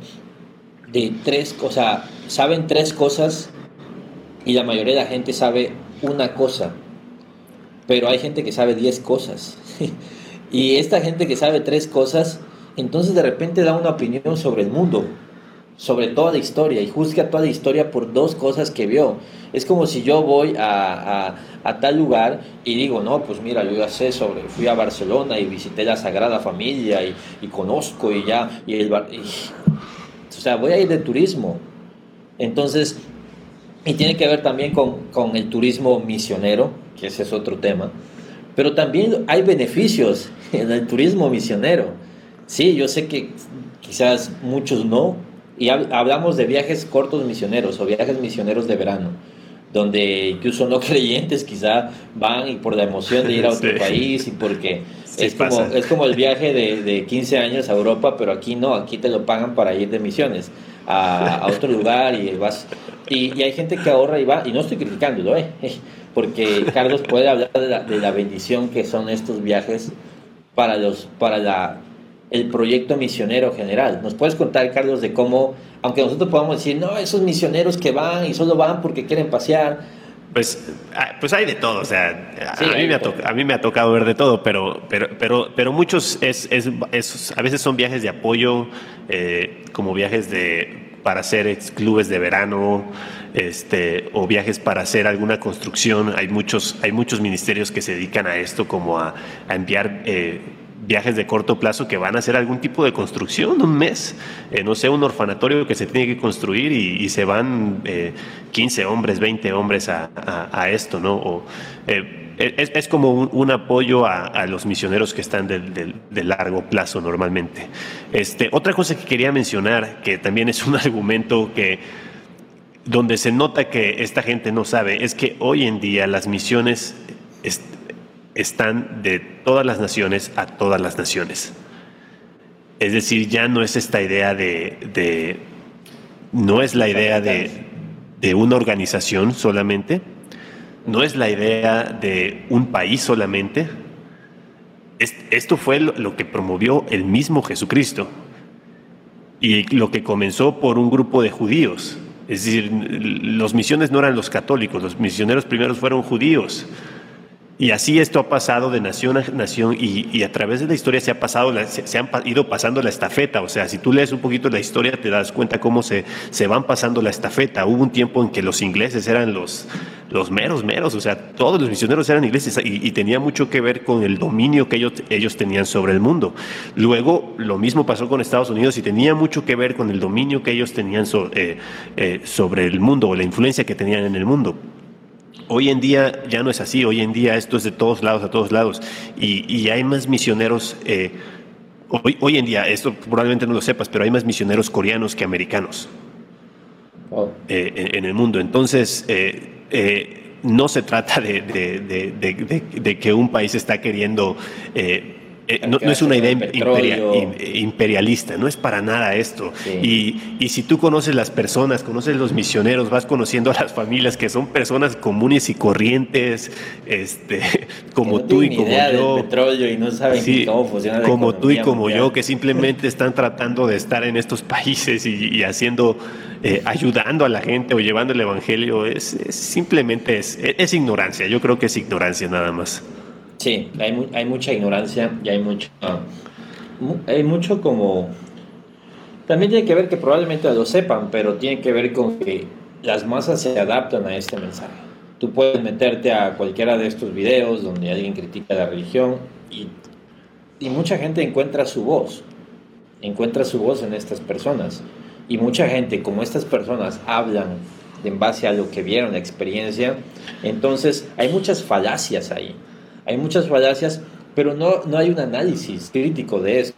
de tres cosas, saben tres cosas y la mayoría de la gente sabe una cosa, pero hay gente que sabe diez cosas. y esta gente que sabe tres cosas, entonces de repente da una opinión sobre el mundo, sobre toda la historia y juzga toda la historia por dos cosas que vio. Es como si yo voy a, a, tal lugar y digo, no, pues mira, yo ya sé sobre, fui a Barcelona y visité la Sagrada Familia y, conozco y ya, y el, o sea, voy a ir de turismo. Entonces, y tiene que ver también con, con el turismo misionero, que ese es otro tema, pero también hay beneficios en el turismo misionero. Sí, yo sé que quizás muchos no, y hablamos de viajes cortos misioneros o viajes misioneros de verano donde incluso no creyentes quizá van y por la emoción de ir a otro país y porque es, como, es como el viaje de, de, 15 años a Europa, pero aquí no, aquí te lo pagan para ir de misiones a, a otro lugar y vas... Y, y, hay gente que ahorra y va, y no estoy criticándolo, ¿eh? porque Carlos puede hablar de la, de la bendición que son estos viajes para, los, para la, el proyecto misionero general. ¿Nos puedes contar, Carlos, de cómo aunque nosotros podamos decir, no, esos misioneros que van y solo van porque quieren pasear, pues, ah, pues hay de todo, o sea, a, mí me ha a, mí me ha tocado ver de todo, pero, pero, pero, pero muchos es, es, es a veces son viajes de apoyo, eh, como viajes de para hacer clubes de verano, este, o viajes para hacer alguna construcción. Hay muchos, hay muchos ministerios que se dedican a esto, como a, enviar eh, viajes de corto plazo que van a hacer algún tipo de construcción, un mes, eh, no sé, un orfanatorio que se tiene que construir y, se van 15 eh, hombres, 20 hombres a, esto, ¿no? Eh, es, como un, apoyo a, los misioneros que están de, largo plazo normalmente. Este, otra cosa que quería mencionar, que también es un argumento que donde se nota que esta gente no sabe, es que hoy en día las misiones están de todas las naciones a todas las naciones. Es decir, ya no es esta idea de, no es la idea de, de, una organización solamente, no es la idea de un país solamente. esto fue lo, que promovió el mismo Jesucristo y lo que comenzó por un grupo de judíos. Es decir, los misiones no eran los católicos, los misioneros primeros fueron judíos y así esto ha pasado de nación a nación y, a través de la historia se, ha pasado, se, han ido pasando la estafeta. O sea, si tú lees un poquito la historia te das cuenta cómo se, se van pasando la estafeta. Hubo un tiempo en que los ingleses eran los, los meros, meros. O sea, todos los misioneros eran ingleses y, tenía mucho que ver con el dominio que ellos, ellos tenían sobre el mundo. Luego, lo mismo pasó con Estados Unidos y tenía mucho que ver con el dominio que ellos tenían eh, eh, sobre el mundo o la influencia que tenían en el mundo. Hoy en día ya no es así, hoy en día esto es de todos lados a todos lados y, hay más misioneros, eh, hoy, hoy, en día, esto probablemente no lo sepas, pero hay más misioneros coreanos que americanos eh, en, el mundo. Entonces, eh, no se trata de, de, que un país está queriendo eh, no, es una idea imperialista, no es para nada esto. Y, y, si tú conoces las personas, conoces los misioneros, vas conociendo a las familias que son personas comunes y corrientes, este, como tú y como yo. petróleo y no saben cómo funciona Como tú y como yo, que simplemente están tratando de estar en estos países y, haciendo, eh, ayudando a la gente o llevando el evangelio, es, simplemente es, es ignorancia. Yo creo que es ignorancia nada más. Sí, hay, hay mucha ignorancia y hay mucho, hay mucho como... También tiene que ver que probablemente lo sepan, pero tiene que ver con que las masas se adaptan a este mensaje. Tú puedes meterte a cualquiera de estos videos donde alguien critica la religión y, y mucha gente encuentra su voz, encuentra su voz en estas personas. Y mucha gente, como estas personas hablan en base a lo que vieron, la experiencia, entonces hay muchas falacias ahí hay muchas falacias, pero no, no hay un análisis crítico de eso.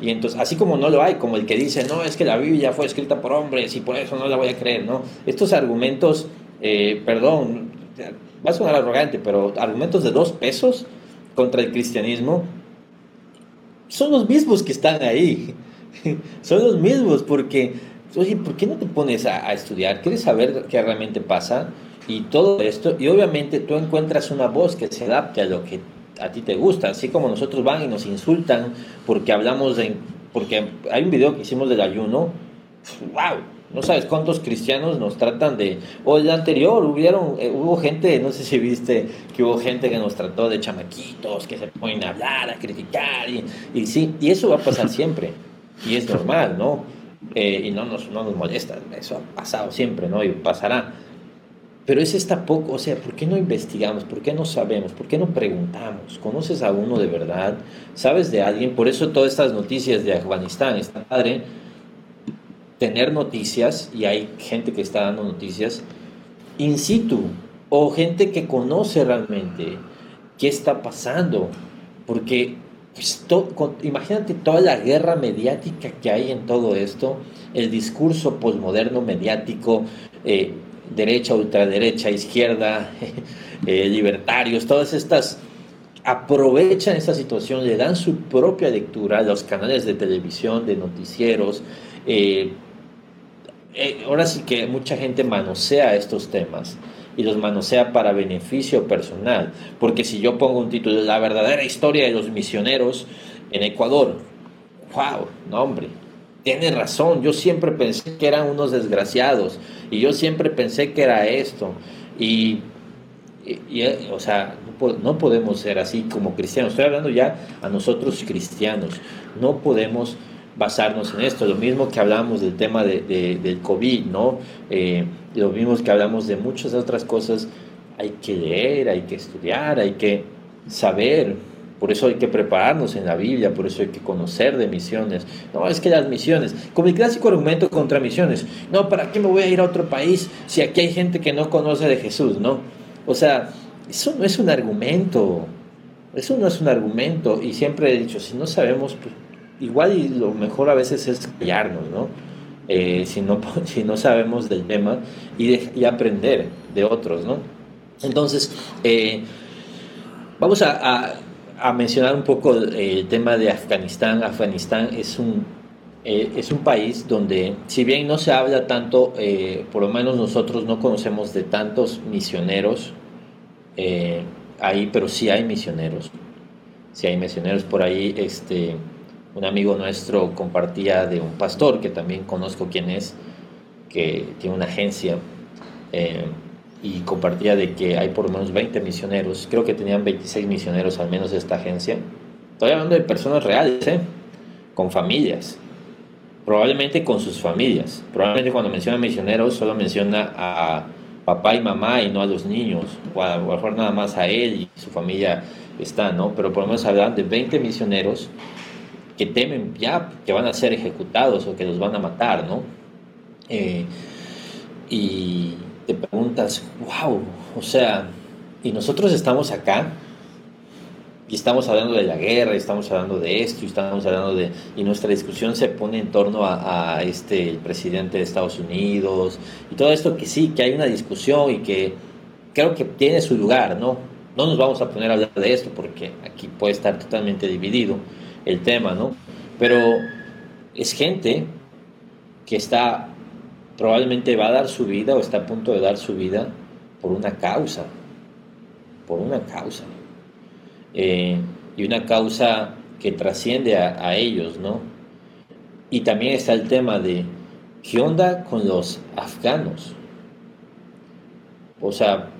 Y entonces, así como no lo hay, como el que dice, no, es que la Biblia fue escrita por hombres y por eso no la voy a creer, ¿no? Estos argumentos, eh, perdón, va a sonar arrogante, pero argumentos de dos pesos contra el cristianismo son los mismos que están ahí. son los mismos porque, oye, ¿por qué no te pones a, a estudiar? ¿Quieres saber qué realmente pasa? Y todo esto, y obviamente tú encuentras una voz que se adapte a lo que a ti te gusta, así como nosotros van y nos insultan porque hablamos de, porque hay un video que hicimos del ayuno, wow, no sabes cuántos cristianos nos tratan de, o el anterior, hubieron, eh, hubo gente, no sé si viste, que hubo gente que nos trató de chamaquitos, que se ponen a hablar, a criticar, y, y sí, y eso va a pasar siempre, y es normal, ¿no? Eh, y no nos, no nos molesta, eso ha pasado siempre, ¿no? Y pasará. Pero es esta poco, o sea, ¿por qué no investigamos? ¿Por qué no sabemos? ¿Por qué no preguntamos? ¿Conoces a uno de verdad? ¿Sabes de alguien? Por eso todas estas noticias de Afganistán, está padre tener noticias, y hay gente que está dando noticias, in situ, o gente que conoce realmente qué está pasando, porque pues, imagínate toda la guerra mediática que hay en todo esto, el discurso posmoderno mediático, eh, derecha, ultraderecha, izquierda, eh, libertarios, todas estas aprovechan esta situación, le dan su propia lectura a los canales de televisión, de noticieros. Eh, eh, ahora sí que mucha gente manosea estos temas y los manosea para beneficio personal, porque si yo pongo un título, la verdadera historia de los misioneros en Ecuador, wow, no hombre, tiene razón, yo siempre pensé que eran unos desgraciados y yo siempre pensé que era esto. Y, o sea, no, podemos ser así como cristianos. Estoy hablando ya a nosotros cristianos. No podemos basarnos en esto. Lo mismo que hablamos del tema de, del COVID, ¿no? Eh, lo mismo que hablamos de muchas otras cosas. Hay que leer, hay que estudiar, hay que saber por eso hay que prepararnos en la Biblia, por eso hay que conocer de misiones. No, es que las misiones, como el clásico argumento contra misiones, no, ¿para qué me voy a ir a otro país si aquí hay gente que no conoce de Jesús? No, o sea, eso no es un argumento, eso no es un argumento y siempre he dicho, si no sabemos, pues, igual y lo mejor a veces es callarnos, ¿no? Eh, si, no si no sabemos del tema y, aprender de otros, ¿no? Entonces, eh, vamos a mencionar un poco el tema de Afganistán. Afganistán es un, eh, es un país donde, si bien no se habla tanto, eh, por lo menos nosotros no conocemos de tantos misioneros eh, ahí, pero sí hay misioneros. Sí hay misioneros por ahí. Este, un amigo nuestro compartía de un pastor que también conozco quién es, que tiene una agencia y compartía de que hay por lo menos 20 misioneros, creo que tenían 26 misioneros al menos esta agencia. Estoy hablando de personas reales, ¿eh? con familias, probablemente con sus familias. Probablemente cuando menciona misioneros solo menciona a papá y mamá y no a los niños, o a lo mejor nada más a él y su familia está, ¿no? Pero por lo menos hablan de 20 misioneros que temen ya que van a ser ejecutados o que los van a matar, ¿no? Eh, y te preguntas, wow, o sea, y nosotros estamos acá y estamos hablando de la guerra, y estamos hablando de esto, y estamos hablando de, y nuestra discusión se pone en torno a, este, el presidente de Estados Unidos, y todo esto que sí, que hay una discusión y que creo que tiene su lugar, ¿no? No nos vamos a poner a hablar de esto porque aquí puede estar totalmente dividido el tema, ¿no? Pero es gente que está probablemente va a dar su vida o está a punto de dar su vida por una causa, por una causa. Eh, y una causa que trasciende a, ellos, ¿no? Y también está el tema de, ¿qué onda con los afganos? O sea,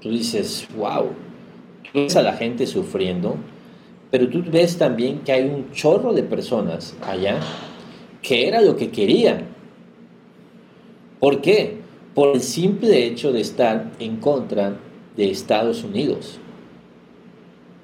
tú dices, wow, tú ves a la gente sufriendo, pero tú ves también que hay un chorro de personas allá que era lo que querían ¿Por qué? Por el simple hecho de estar en contra de Estados Unidos.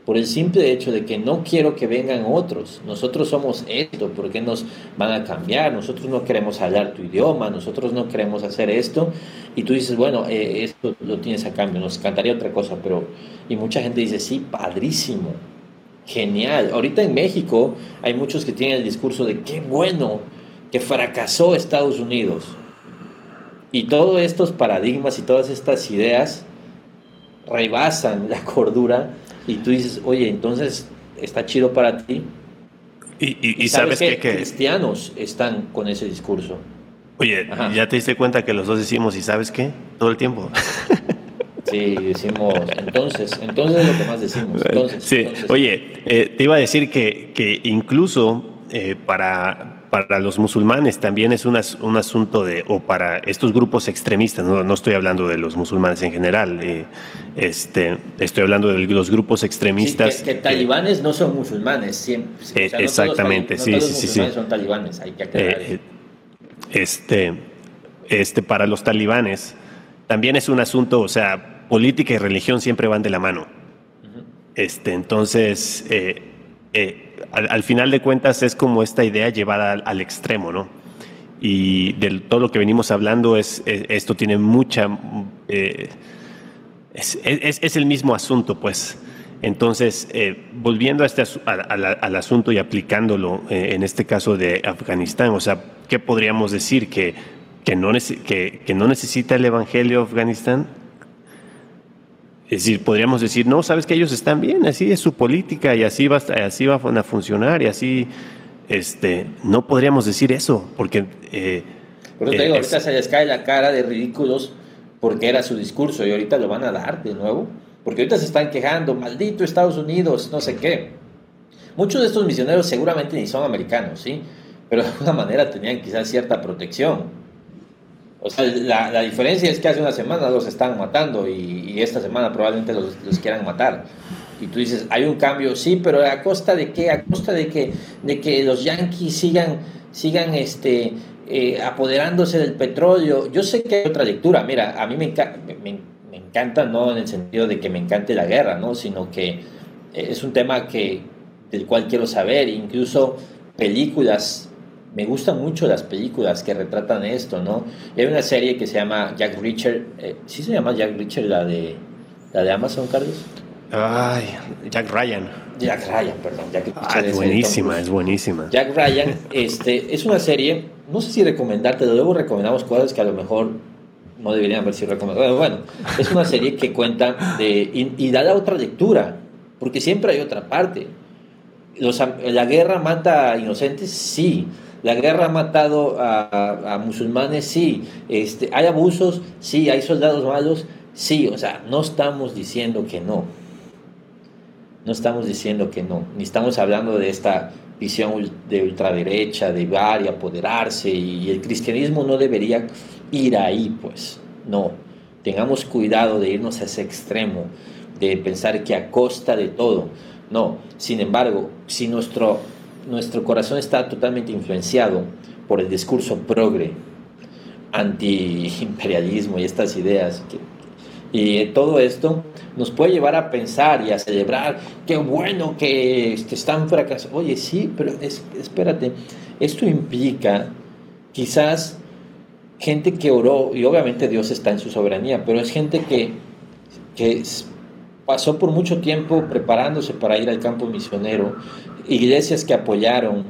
Por el simple hecho de que no quiero que vengan otros. Nosotros somos esto, ¿por qué nos van a cambiar? Nosotros no queremos hablar tu idioma, nosotros no queremos hacer esto. Y tú dices, bueno, eh, esto lo tienes a cambio, nos cantaría otra cosa, pero... Y mucha gente dice, sí, padrísimo, genial. Ahorita en México hay muchos que tienen el discurso de qué bueno que fracasó Estados Unidos. Y todos estos paradigmas y todas estas ideas rebasan la cordura y tú dices, oye, entonces está chido para ti. Y, sabes, que, cristianos están con ese discurso. Oye, ya te diste cuenta que los dos decimos, ¿y sabes qué? Todo el tiempo. Sí, decimos, entonces, entonces es lo que más decimos. Entonces, sí, oye, eh, te iba a decir que, que incluso eh, para, para los musulmanes también es un, asunto de, o para estos grupos extremistas, no, estoy hablando de los musulmanes en general, eh, este, estoy hablando de los grupos extremistas. que, talibanes no son musulmanes, siempre. Eh, exactamente, sí, sí, sí, son talibanes, hay que aclarar. Eh, este, este, para los talibanes también es un asunto, o sea, política y religión siempre van de la mano. Este, entonces, al, final de cuentas es como esta idea llevada al, extremo, ¿no? Y de todo lo que venimos hablando es, esto tiene mucha... Eh, es, el mismo asunto, pues. Entonces, eh, volviendo a este, al asunto y aplicándolo eh, en este caso de Afganistán, o sea, ¿qué podríamos decir? ¿Que, que, no, que no necesita el Evangelio Afganistán? Es decir, podríamos decir, no, sabes que ellos están bien, así es su política y así va, así van a funcionar y así, este, no podríamos decir eso, porque... Eh, Por eso te digo, eh, ahorita se les cae la cara de ridículos porque era su discurso y ahorita lo van a dar de nuevo, porque ahorita se están quejando, maldito Estados Unidos, no sé qué. Muchos de estos misioneros seguramente ni son americanos, ¿sí? pero de alguna manera tenían quizás cierta protección. O sea, la, diferencia es que hace una semana los están matando y, esta semana probablemente los, los, quieran matar. Y tú dices, hay un cambio, sí, pero ¿a costa de qué? ¿A costa de que, de que los yanquis sigan, sigan este, eh, apoderándose del petróleo? Yo sé que hay otra lectura. Mira, a mí me, me, me encanta, no en el sentido de que me encante la guerra, ¿no? sino que es un tema que, del cual quiero saber. Incluso películas me gustan mucho las películas que retratan esto, ¿no? Hay una serie que se llama Jack Reacher, eh, ¿sí se llama Jack Reacher la de, la de Amazon, Carlos? Ay, Jack Ryan. Jack Ryan, perdón. Jack ah, es buenísima, es buenísima. Jack Ryan, este, es una serie, no sé si recomendarte, luego recomendamos cosas que a lo mejor no deberían haber sido recomendadas. Bueno, es una serie que cuenta de, y, y da la otra lectura, porque siempre hay otra parte. Los, la guerra mata a inocentes, sí la guerra ha matado a, musulmanes, sí. Este, hay abusos, sí. Hay soldados malos, sí. O sea, no estamos diciendo que no. No estamos diciendo que no. Ni estamos hablando de esta visión de ultraderecha, de var y apoderarse. Y el cristianismo no debería ir ahí, pues. No. Tengamos cuidado de irnos a ese extremo, de pensar que a costa de todo. No. Sin embargo, si nuestro nuestro corazón está totalmente influenciado por el discurso progre, anti-imperialismo y estas ideas. y todo esto nos puede llevar a pensar y a celebrar, qué bueno que, están fracasando. Oye, sí, pero espérate, esto implica quizás gente que oró, y obviamente Dios está en su soberanía, pero es gente que, que pasó por mucho tiempo preparándose para ir al campo misionero, iglesias que apoyaron,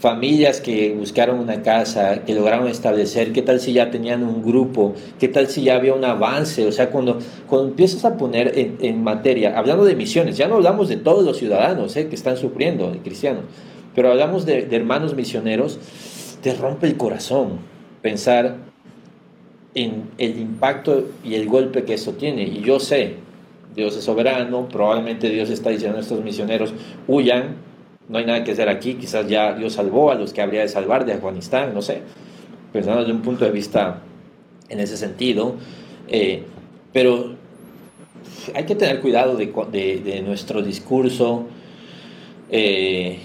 familias que buscaron una casa, que lograron establecer, qué tal si ya tenían un grupo, qué tal si ya había un avance, o sea, cuando, cuando empiezas a poner en, materia, hablando de misiones, ya no hablamos de todos los ciudadanos eh, que están sufriendo, de cristianos, pero hablamos de, de hermanos misioneros, te rompe el corazón pensar en el impacto y el golpe que eso tiene, y yo sé, Dios es soberano, probablemente Dios está diciendo a estos misioneros, huyan, no hay nada que hacer aquí, quizás ya Dios salvó a los que habría de salvar de Afganistán, no sé, pensando desde un punto de vista en ese sentido, eh, pero hay que tener cuidado de, nuestro discurso, eh,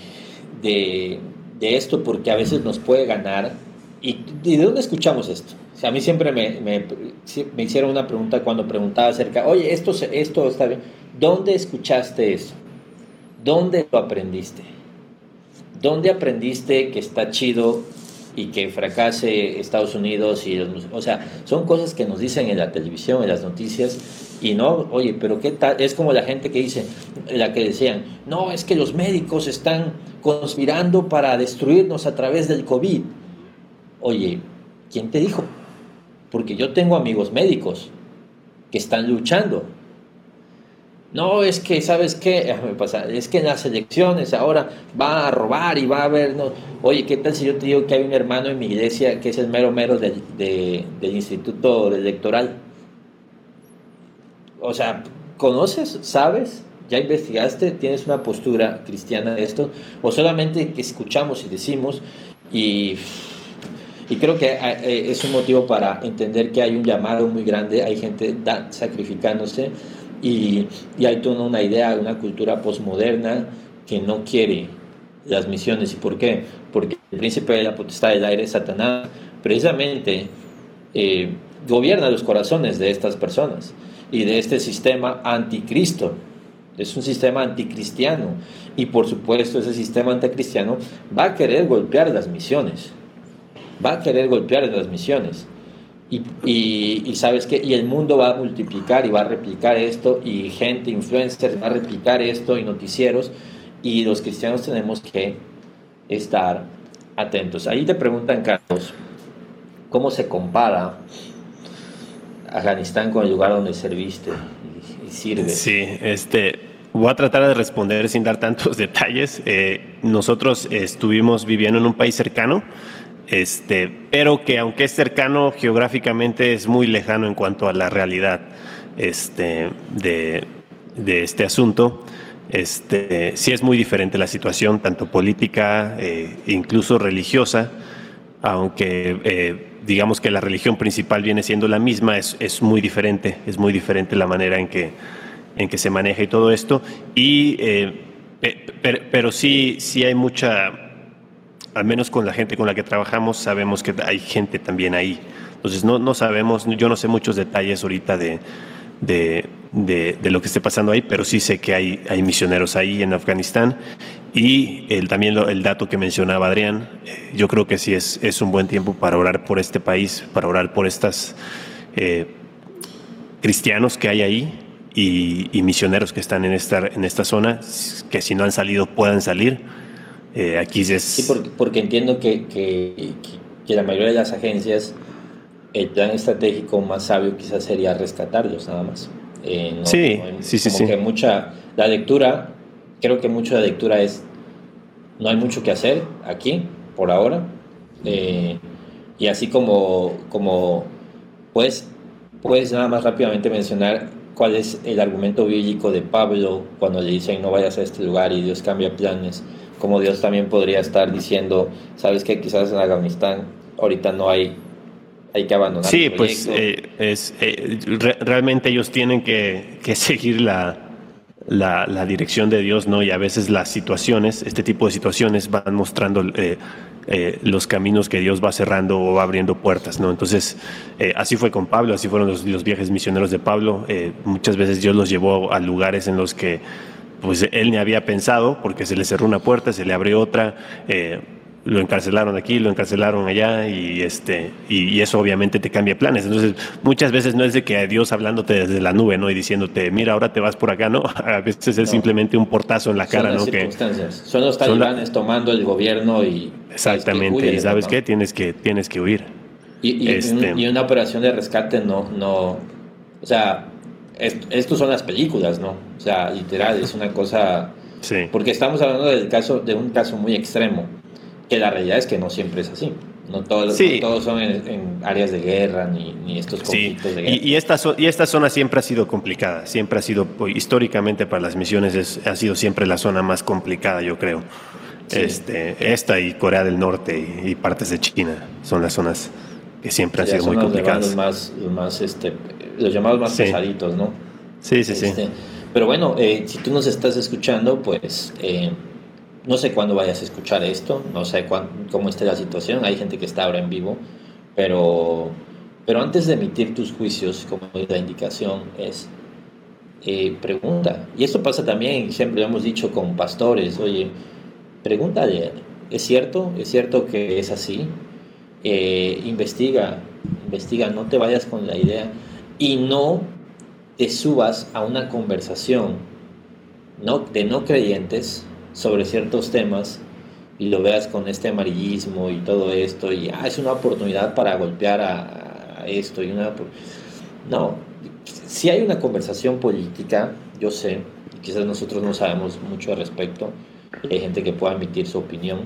de, esto, porque a veces nos puede ganar. ¿Y, de dónde escuchamos esto? A mí siempre me, me, me, hicieron una pregunta cuando preguntaba acerca, oye, esto, esto está bien, ¿dónde escuchaste eso? ¿Dónde lo aprendiste? ¿Dónde aprendiste que está chido y que fracase Estados Unidos? Y o sea, son cosas que nos dicen en la televisión, en las noticias, y no, oye, pero ¿qué tal? Es como la gente que dice, la que decían, no, es que los médicos están conspirando para destruirnos a través del COVID. Oye, ¿quién te dijo? Porque yo tengo amigos médicos que están luchando no, es que, ¿sabes qué? Es que en las elecciones ahora va a robar y va a ver, no. Oye, ¿qué tal si yo te digo que hay un hermano en mi iglesia que es el mero mero del, del instituto electoral? O sea, ¿conoces? ¿Sabes? ¿Ya investigaste? ¿Tienes una postura cristiana de esto? ¿O solamente que escuchamos y decimos y y creo que eh, es un motivo para entender que hay un llamado muy grande, hay gente sacrificándose y, hay toda una idea, una cultura posmoderna que no quiere las misiones. ¿Y por qué? Porque el príncipe de la potestad del aire, Satanás, precisamente eh, gobierna los corazones de estas personas y de este sistema anticristo. Es un sistema anticristiano y por supuesto ese sistema anticristiano va a querer golpear las misiones. Va a querer golpear las misiones. Y, sabes que y el mundo va a multiplicar y va a replicar esto y gente influencers va a replicar esto y noticieros y los cristianos tenemos que estar atentos ahí te preguntan Carlos cómo se compara Afganistán con el lugar donde serviste y, sirve sí este Voy a tratar de responder sin dar tantos detalles. Eh, nosotros estuvimos viviendo en un país cercano este, pero que aunque es cercano geográficamente es muy lejano en cuanto a la realidad este, de, este asunto. Este, sí es muy diferente la situación, tanto política, e incluso religiosa, aunque eh, digamos que la religión principal viene siendo la misma, es, es, muy diferente, es muy diferente la manera en que, en que se maneja y todo esto. Y, pero, sí, sí hay mucha, al menos con la gente con la que trabajamos, sabemos que hay gente también ahí. Entonces no, no sabemos, yo no sé muchos detalles ahorita de, de, de, lo que esté pasando ahí, pero sí sé que hay, hay misioneros ahí en Afganistán. Y el, también el dato que mencionaba Adrián, eh, yo creo que sí es, es un buen tiempo para orar por este país, para orar por estos eh, cristianos que hay ahí y, misioneros que están en esta, en esta zona, que si no han salido puedan salir. Eh, aquí es... Sí, porque, porque entiendo que, que, que la mayoría de las agencias el plan estratégico más sabio quizás sería rescatarlos nada más. Eh, sí, sí, sí, sí. que mucha, la lectura, creo que mucha lectura es, no hay mucho que hacer aquí, por ahora. Eh, y así como, como pues, puedes nada más rápidamente mencionar cuál es el argumento bíblico de Pablo cuando le dicen no vayas a este lugar y Dios cambia planes, como Dios también podría estar diciendo, sabes que quizás en Afganistán ahorita no hay hay que abandonar. Sí, pues eh, es, eh, realmente ellos tienen que, que seguir la, la, la, dirección de Dios, ¿no? Y a veces las situaciones, este tipo de situaciones van mostrando eh, los caminos que Dios va cerrando o va abriendo puertas, ¿no? Entonces, así fue con Pablo, así fueron los, los viajes misioneros de Pablo. muchas veces Dios los llevó a lugares en los que pues él ni había pensado, porque se le cerró una puerta, se le abrió otra lo encarcelaron aquí, lo encarcelaron allá y este y, eso obviamente te cambia planes. Entonces, muchas veces no es de que Dios hablándote desde la nube, ¿no? Y diciéndote, mira, ahora te vas por acá, ¿no? A veces es simplemente un portazo en la cara, ¿no? Circunstancias. Son los talibanes tomando el gobierno y Exactamente, y ¿sabes qué? Tienes que tienes que huir. Y, este y, una operación de rescate no no o sea, estos son las películas, ¿no? O sea, literal, es una cosa Sí. Porque estamos hablando del caso de un caso muy extremo que la realidad es que no siempre es así. No todos, todos son en, áreas de guerra ni, estos conflictos de guerra. Y, esta, y esta zona siempre ha sido complicada, siempre ha sido, pues, históricamente para las misiones ha sido siempre la zona más complicada, yo creo. Este, esta y Corea del Norte y, partes de China son las zonas que siempre han sido muy complicadas. Los, más, los, más, este, los llamados más pesaditos, ¿no? Sí, sí, sí. Este, pero bueno, eh, si tú nos estás escuchando, pues... Eh, no sé cuándo vayas a escuchar esto, no sé cómo esté la situación, hay gente que está ahora en vivo, pero, pero antes de emitir tus juicios, como la indicación es, eh, pregunta. Y esto pasa también, siempre lo hemos dicho con pastores, oye, pregúntale, ¿es cierto? ¿Es cierto que es así? Eh, investiga, investiga, no te vayas con la idea y no te subas a una conversación ¿no? de no creyentes sobre ciertos temas y lo veas con este amarillismo y todo esto y ah, es una oportunidad para golpear a, esto y una no si hay una conversación política yo sé quizás nosotros no sabemos mucho al respecto hay gente que pueda emitir su opinión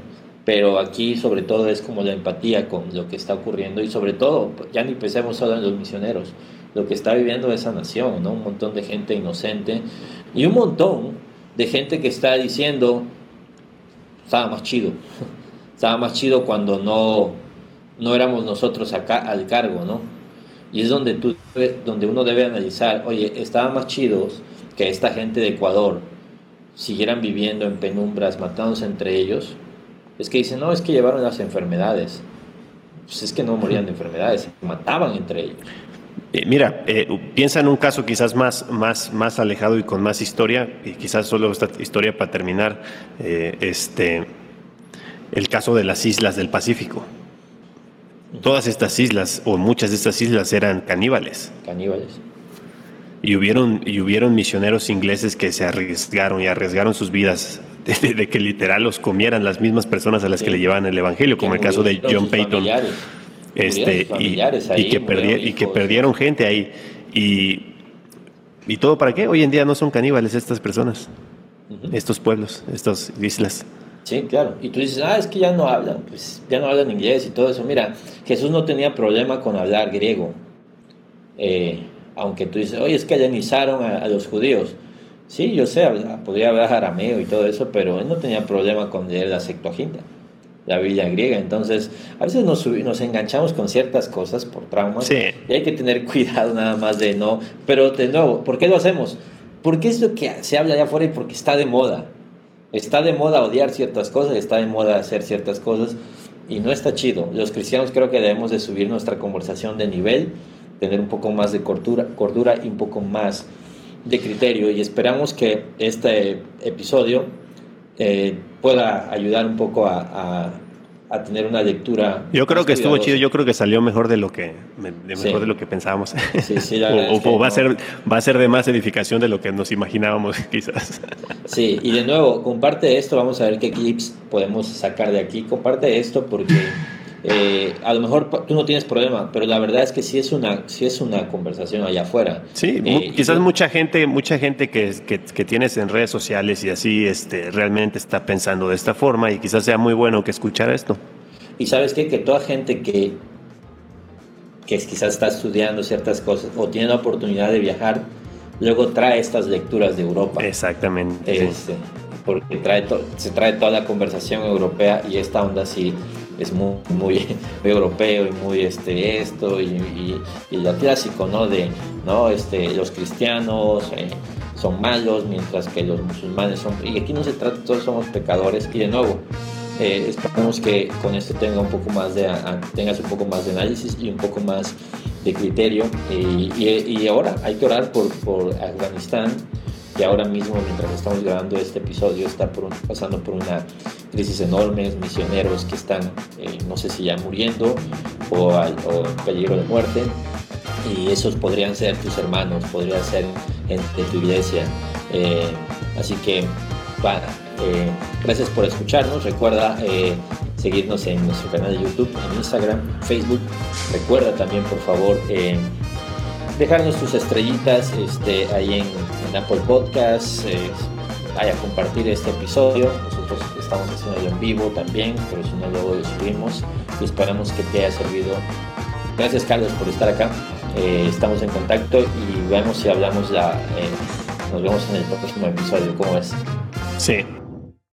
pero aquí sobre todo es como la empatía con lo que está ocurriendo y sobre todo ya ni pensemos solo en los misioneros lo que está viviendo esa nación no un montón de gente inocente y un montón de gente que está diciendo, estaba más chido, estaba más chido cuando no, no éramos nosotros acá al cargo, ¿no? Y es donde, tú, donde uno debe analizar, oye, estaba más chidos que esta gente de Ecuador siguieran viviendo en penumbras, matándose entre ellos. Es que dicen, no, es que llevaron las enfermedades. Pues es que no morían de enfermedades, mataban entre ellos. Eh, mira, eh, piensa en un caso quizás más, más, más alejado y con más historia, y quizás solo esta historia para terminar, eh, este, el caso de las islas del Pacífico. Todas estas islas, o muchas de estas islas, eran caníbales. Caníbales. Y hubieron, y hubieron misioneros ingleses que se arriesgaron y arriesgaron sus vidas de, que literal los comieran las mismas personas a las que le llevaban el Evangelio, como el caso de John Payton este, y, que y que perdieron gente ahí. Y, ¿Y todo para qué? Hoy en día no son caníbales estas personas, estos pueblos, estas islas. Sí, claro. Y tú dices, ah, es que ya no hablan, pues ya no hablan inglés y todo eso. Mira, Jesús no tenía problema con hablar griego. Eh, aunque tú dices, oye, es que allanizaron a, a, los judíos. Sí, yo sé, podría hablar arameo y todo eso, pero él no tenía problema con leer la Septuaginta, la Biblia griega. Entonces, a veces nos, nos enganchamos con ciertas cosas por traumas y hay que tener cuidado nada más de no. Pero de nuevo, ¿por qué lo hacemos? Porque es lo que se habla allá afuera y porque está de moda. Está de moda odiar ciertas cosas, está de moda hacer ciertas cosas y no está chido. Los cristianos creo que debemos de subir nuestra conversación de nivel, tener un poco más de cordura, cordura y un poco más de criterio y esperamos que este episodio eh, pueda ayudar un poco a, a, tener una lectura. Yo creo que estuvo chido, yo creo que salió mejor de lo que, mejor de lo que pensábamos. o, va, a ser, va a ser de más edificación de lo que nos imaginábamos quizás. Sí, y de nuevo, comparte esto, vamos a ver qué clips podemos sacar de aquí. Comparte esto porque eh, a lo mejor tú no tienes problema, pero la verdad es que sí es una, sí es una conversación allá afuera. Sí, eh, quizás mucha gente, mucha gente que, que, tienes en redes sociales y así este, realmente está pensando de esta forma y quizás sea muy bueno que escuchar esto. Y sabes qué, que toda gente que, que quizás está estudiando ciertas cosas o tiene la oportunidad de viajar, luego trae estas lecturas de Europa. Exactamente. Este, porque trae se trae toda la conversación europea y esta onda así es muy, muy, europeo y muy este, esto y, y, lo clásico, ¿no? De, ¿no? Este, los cristianos eh, son malos mientras que los musulmanes son... Y aquí no se trata, todos somos pecadores y de nuevo, eh, esperamos que con esto tenga un poco más de, tengas un poco más de análisis y un poco más de criterio. Y, y ahora hay que orar por, por Afganistán que ahora mismo, mientras estamos grabando este episodio, está pasando por una crisis enorme, misioneros que están, eh, no sé si ya muriendo o, en peligro de muerte, y esos podrían ser tus hermanos, podrían ser gente de tu iglesia. Eh, así que, eh, gracias por escucharnos. Recuerda seguirnos en nuestro canal de YouTube, en Instagram, Facebook. Recuerda también, por favor, dejarnos tus estrellitas este, ahí en, Apple Podcasts, eh, a compartir este episodio. Nosotros estamos haciendo en vivo también, pero si no luego lo subimos y esperamos que te haya servido. Gracias Carlos por estar acá. Eh, estamos en contacto y vemos si hablamos la, eh, nos vemos en el próximo episodio. ¿Cómo es? Sí.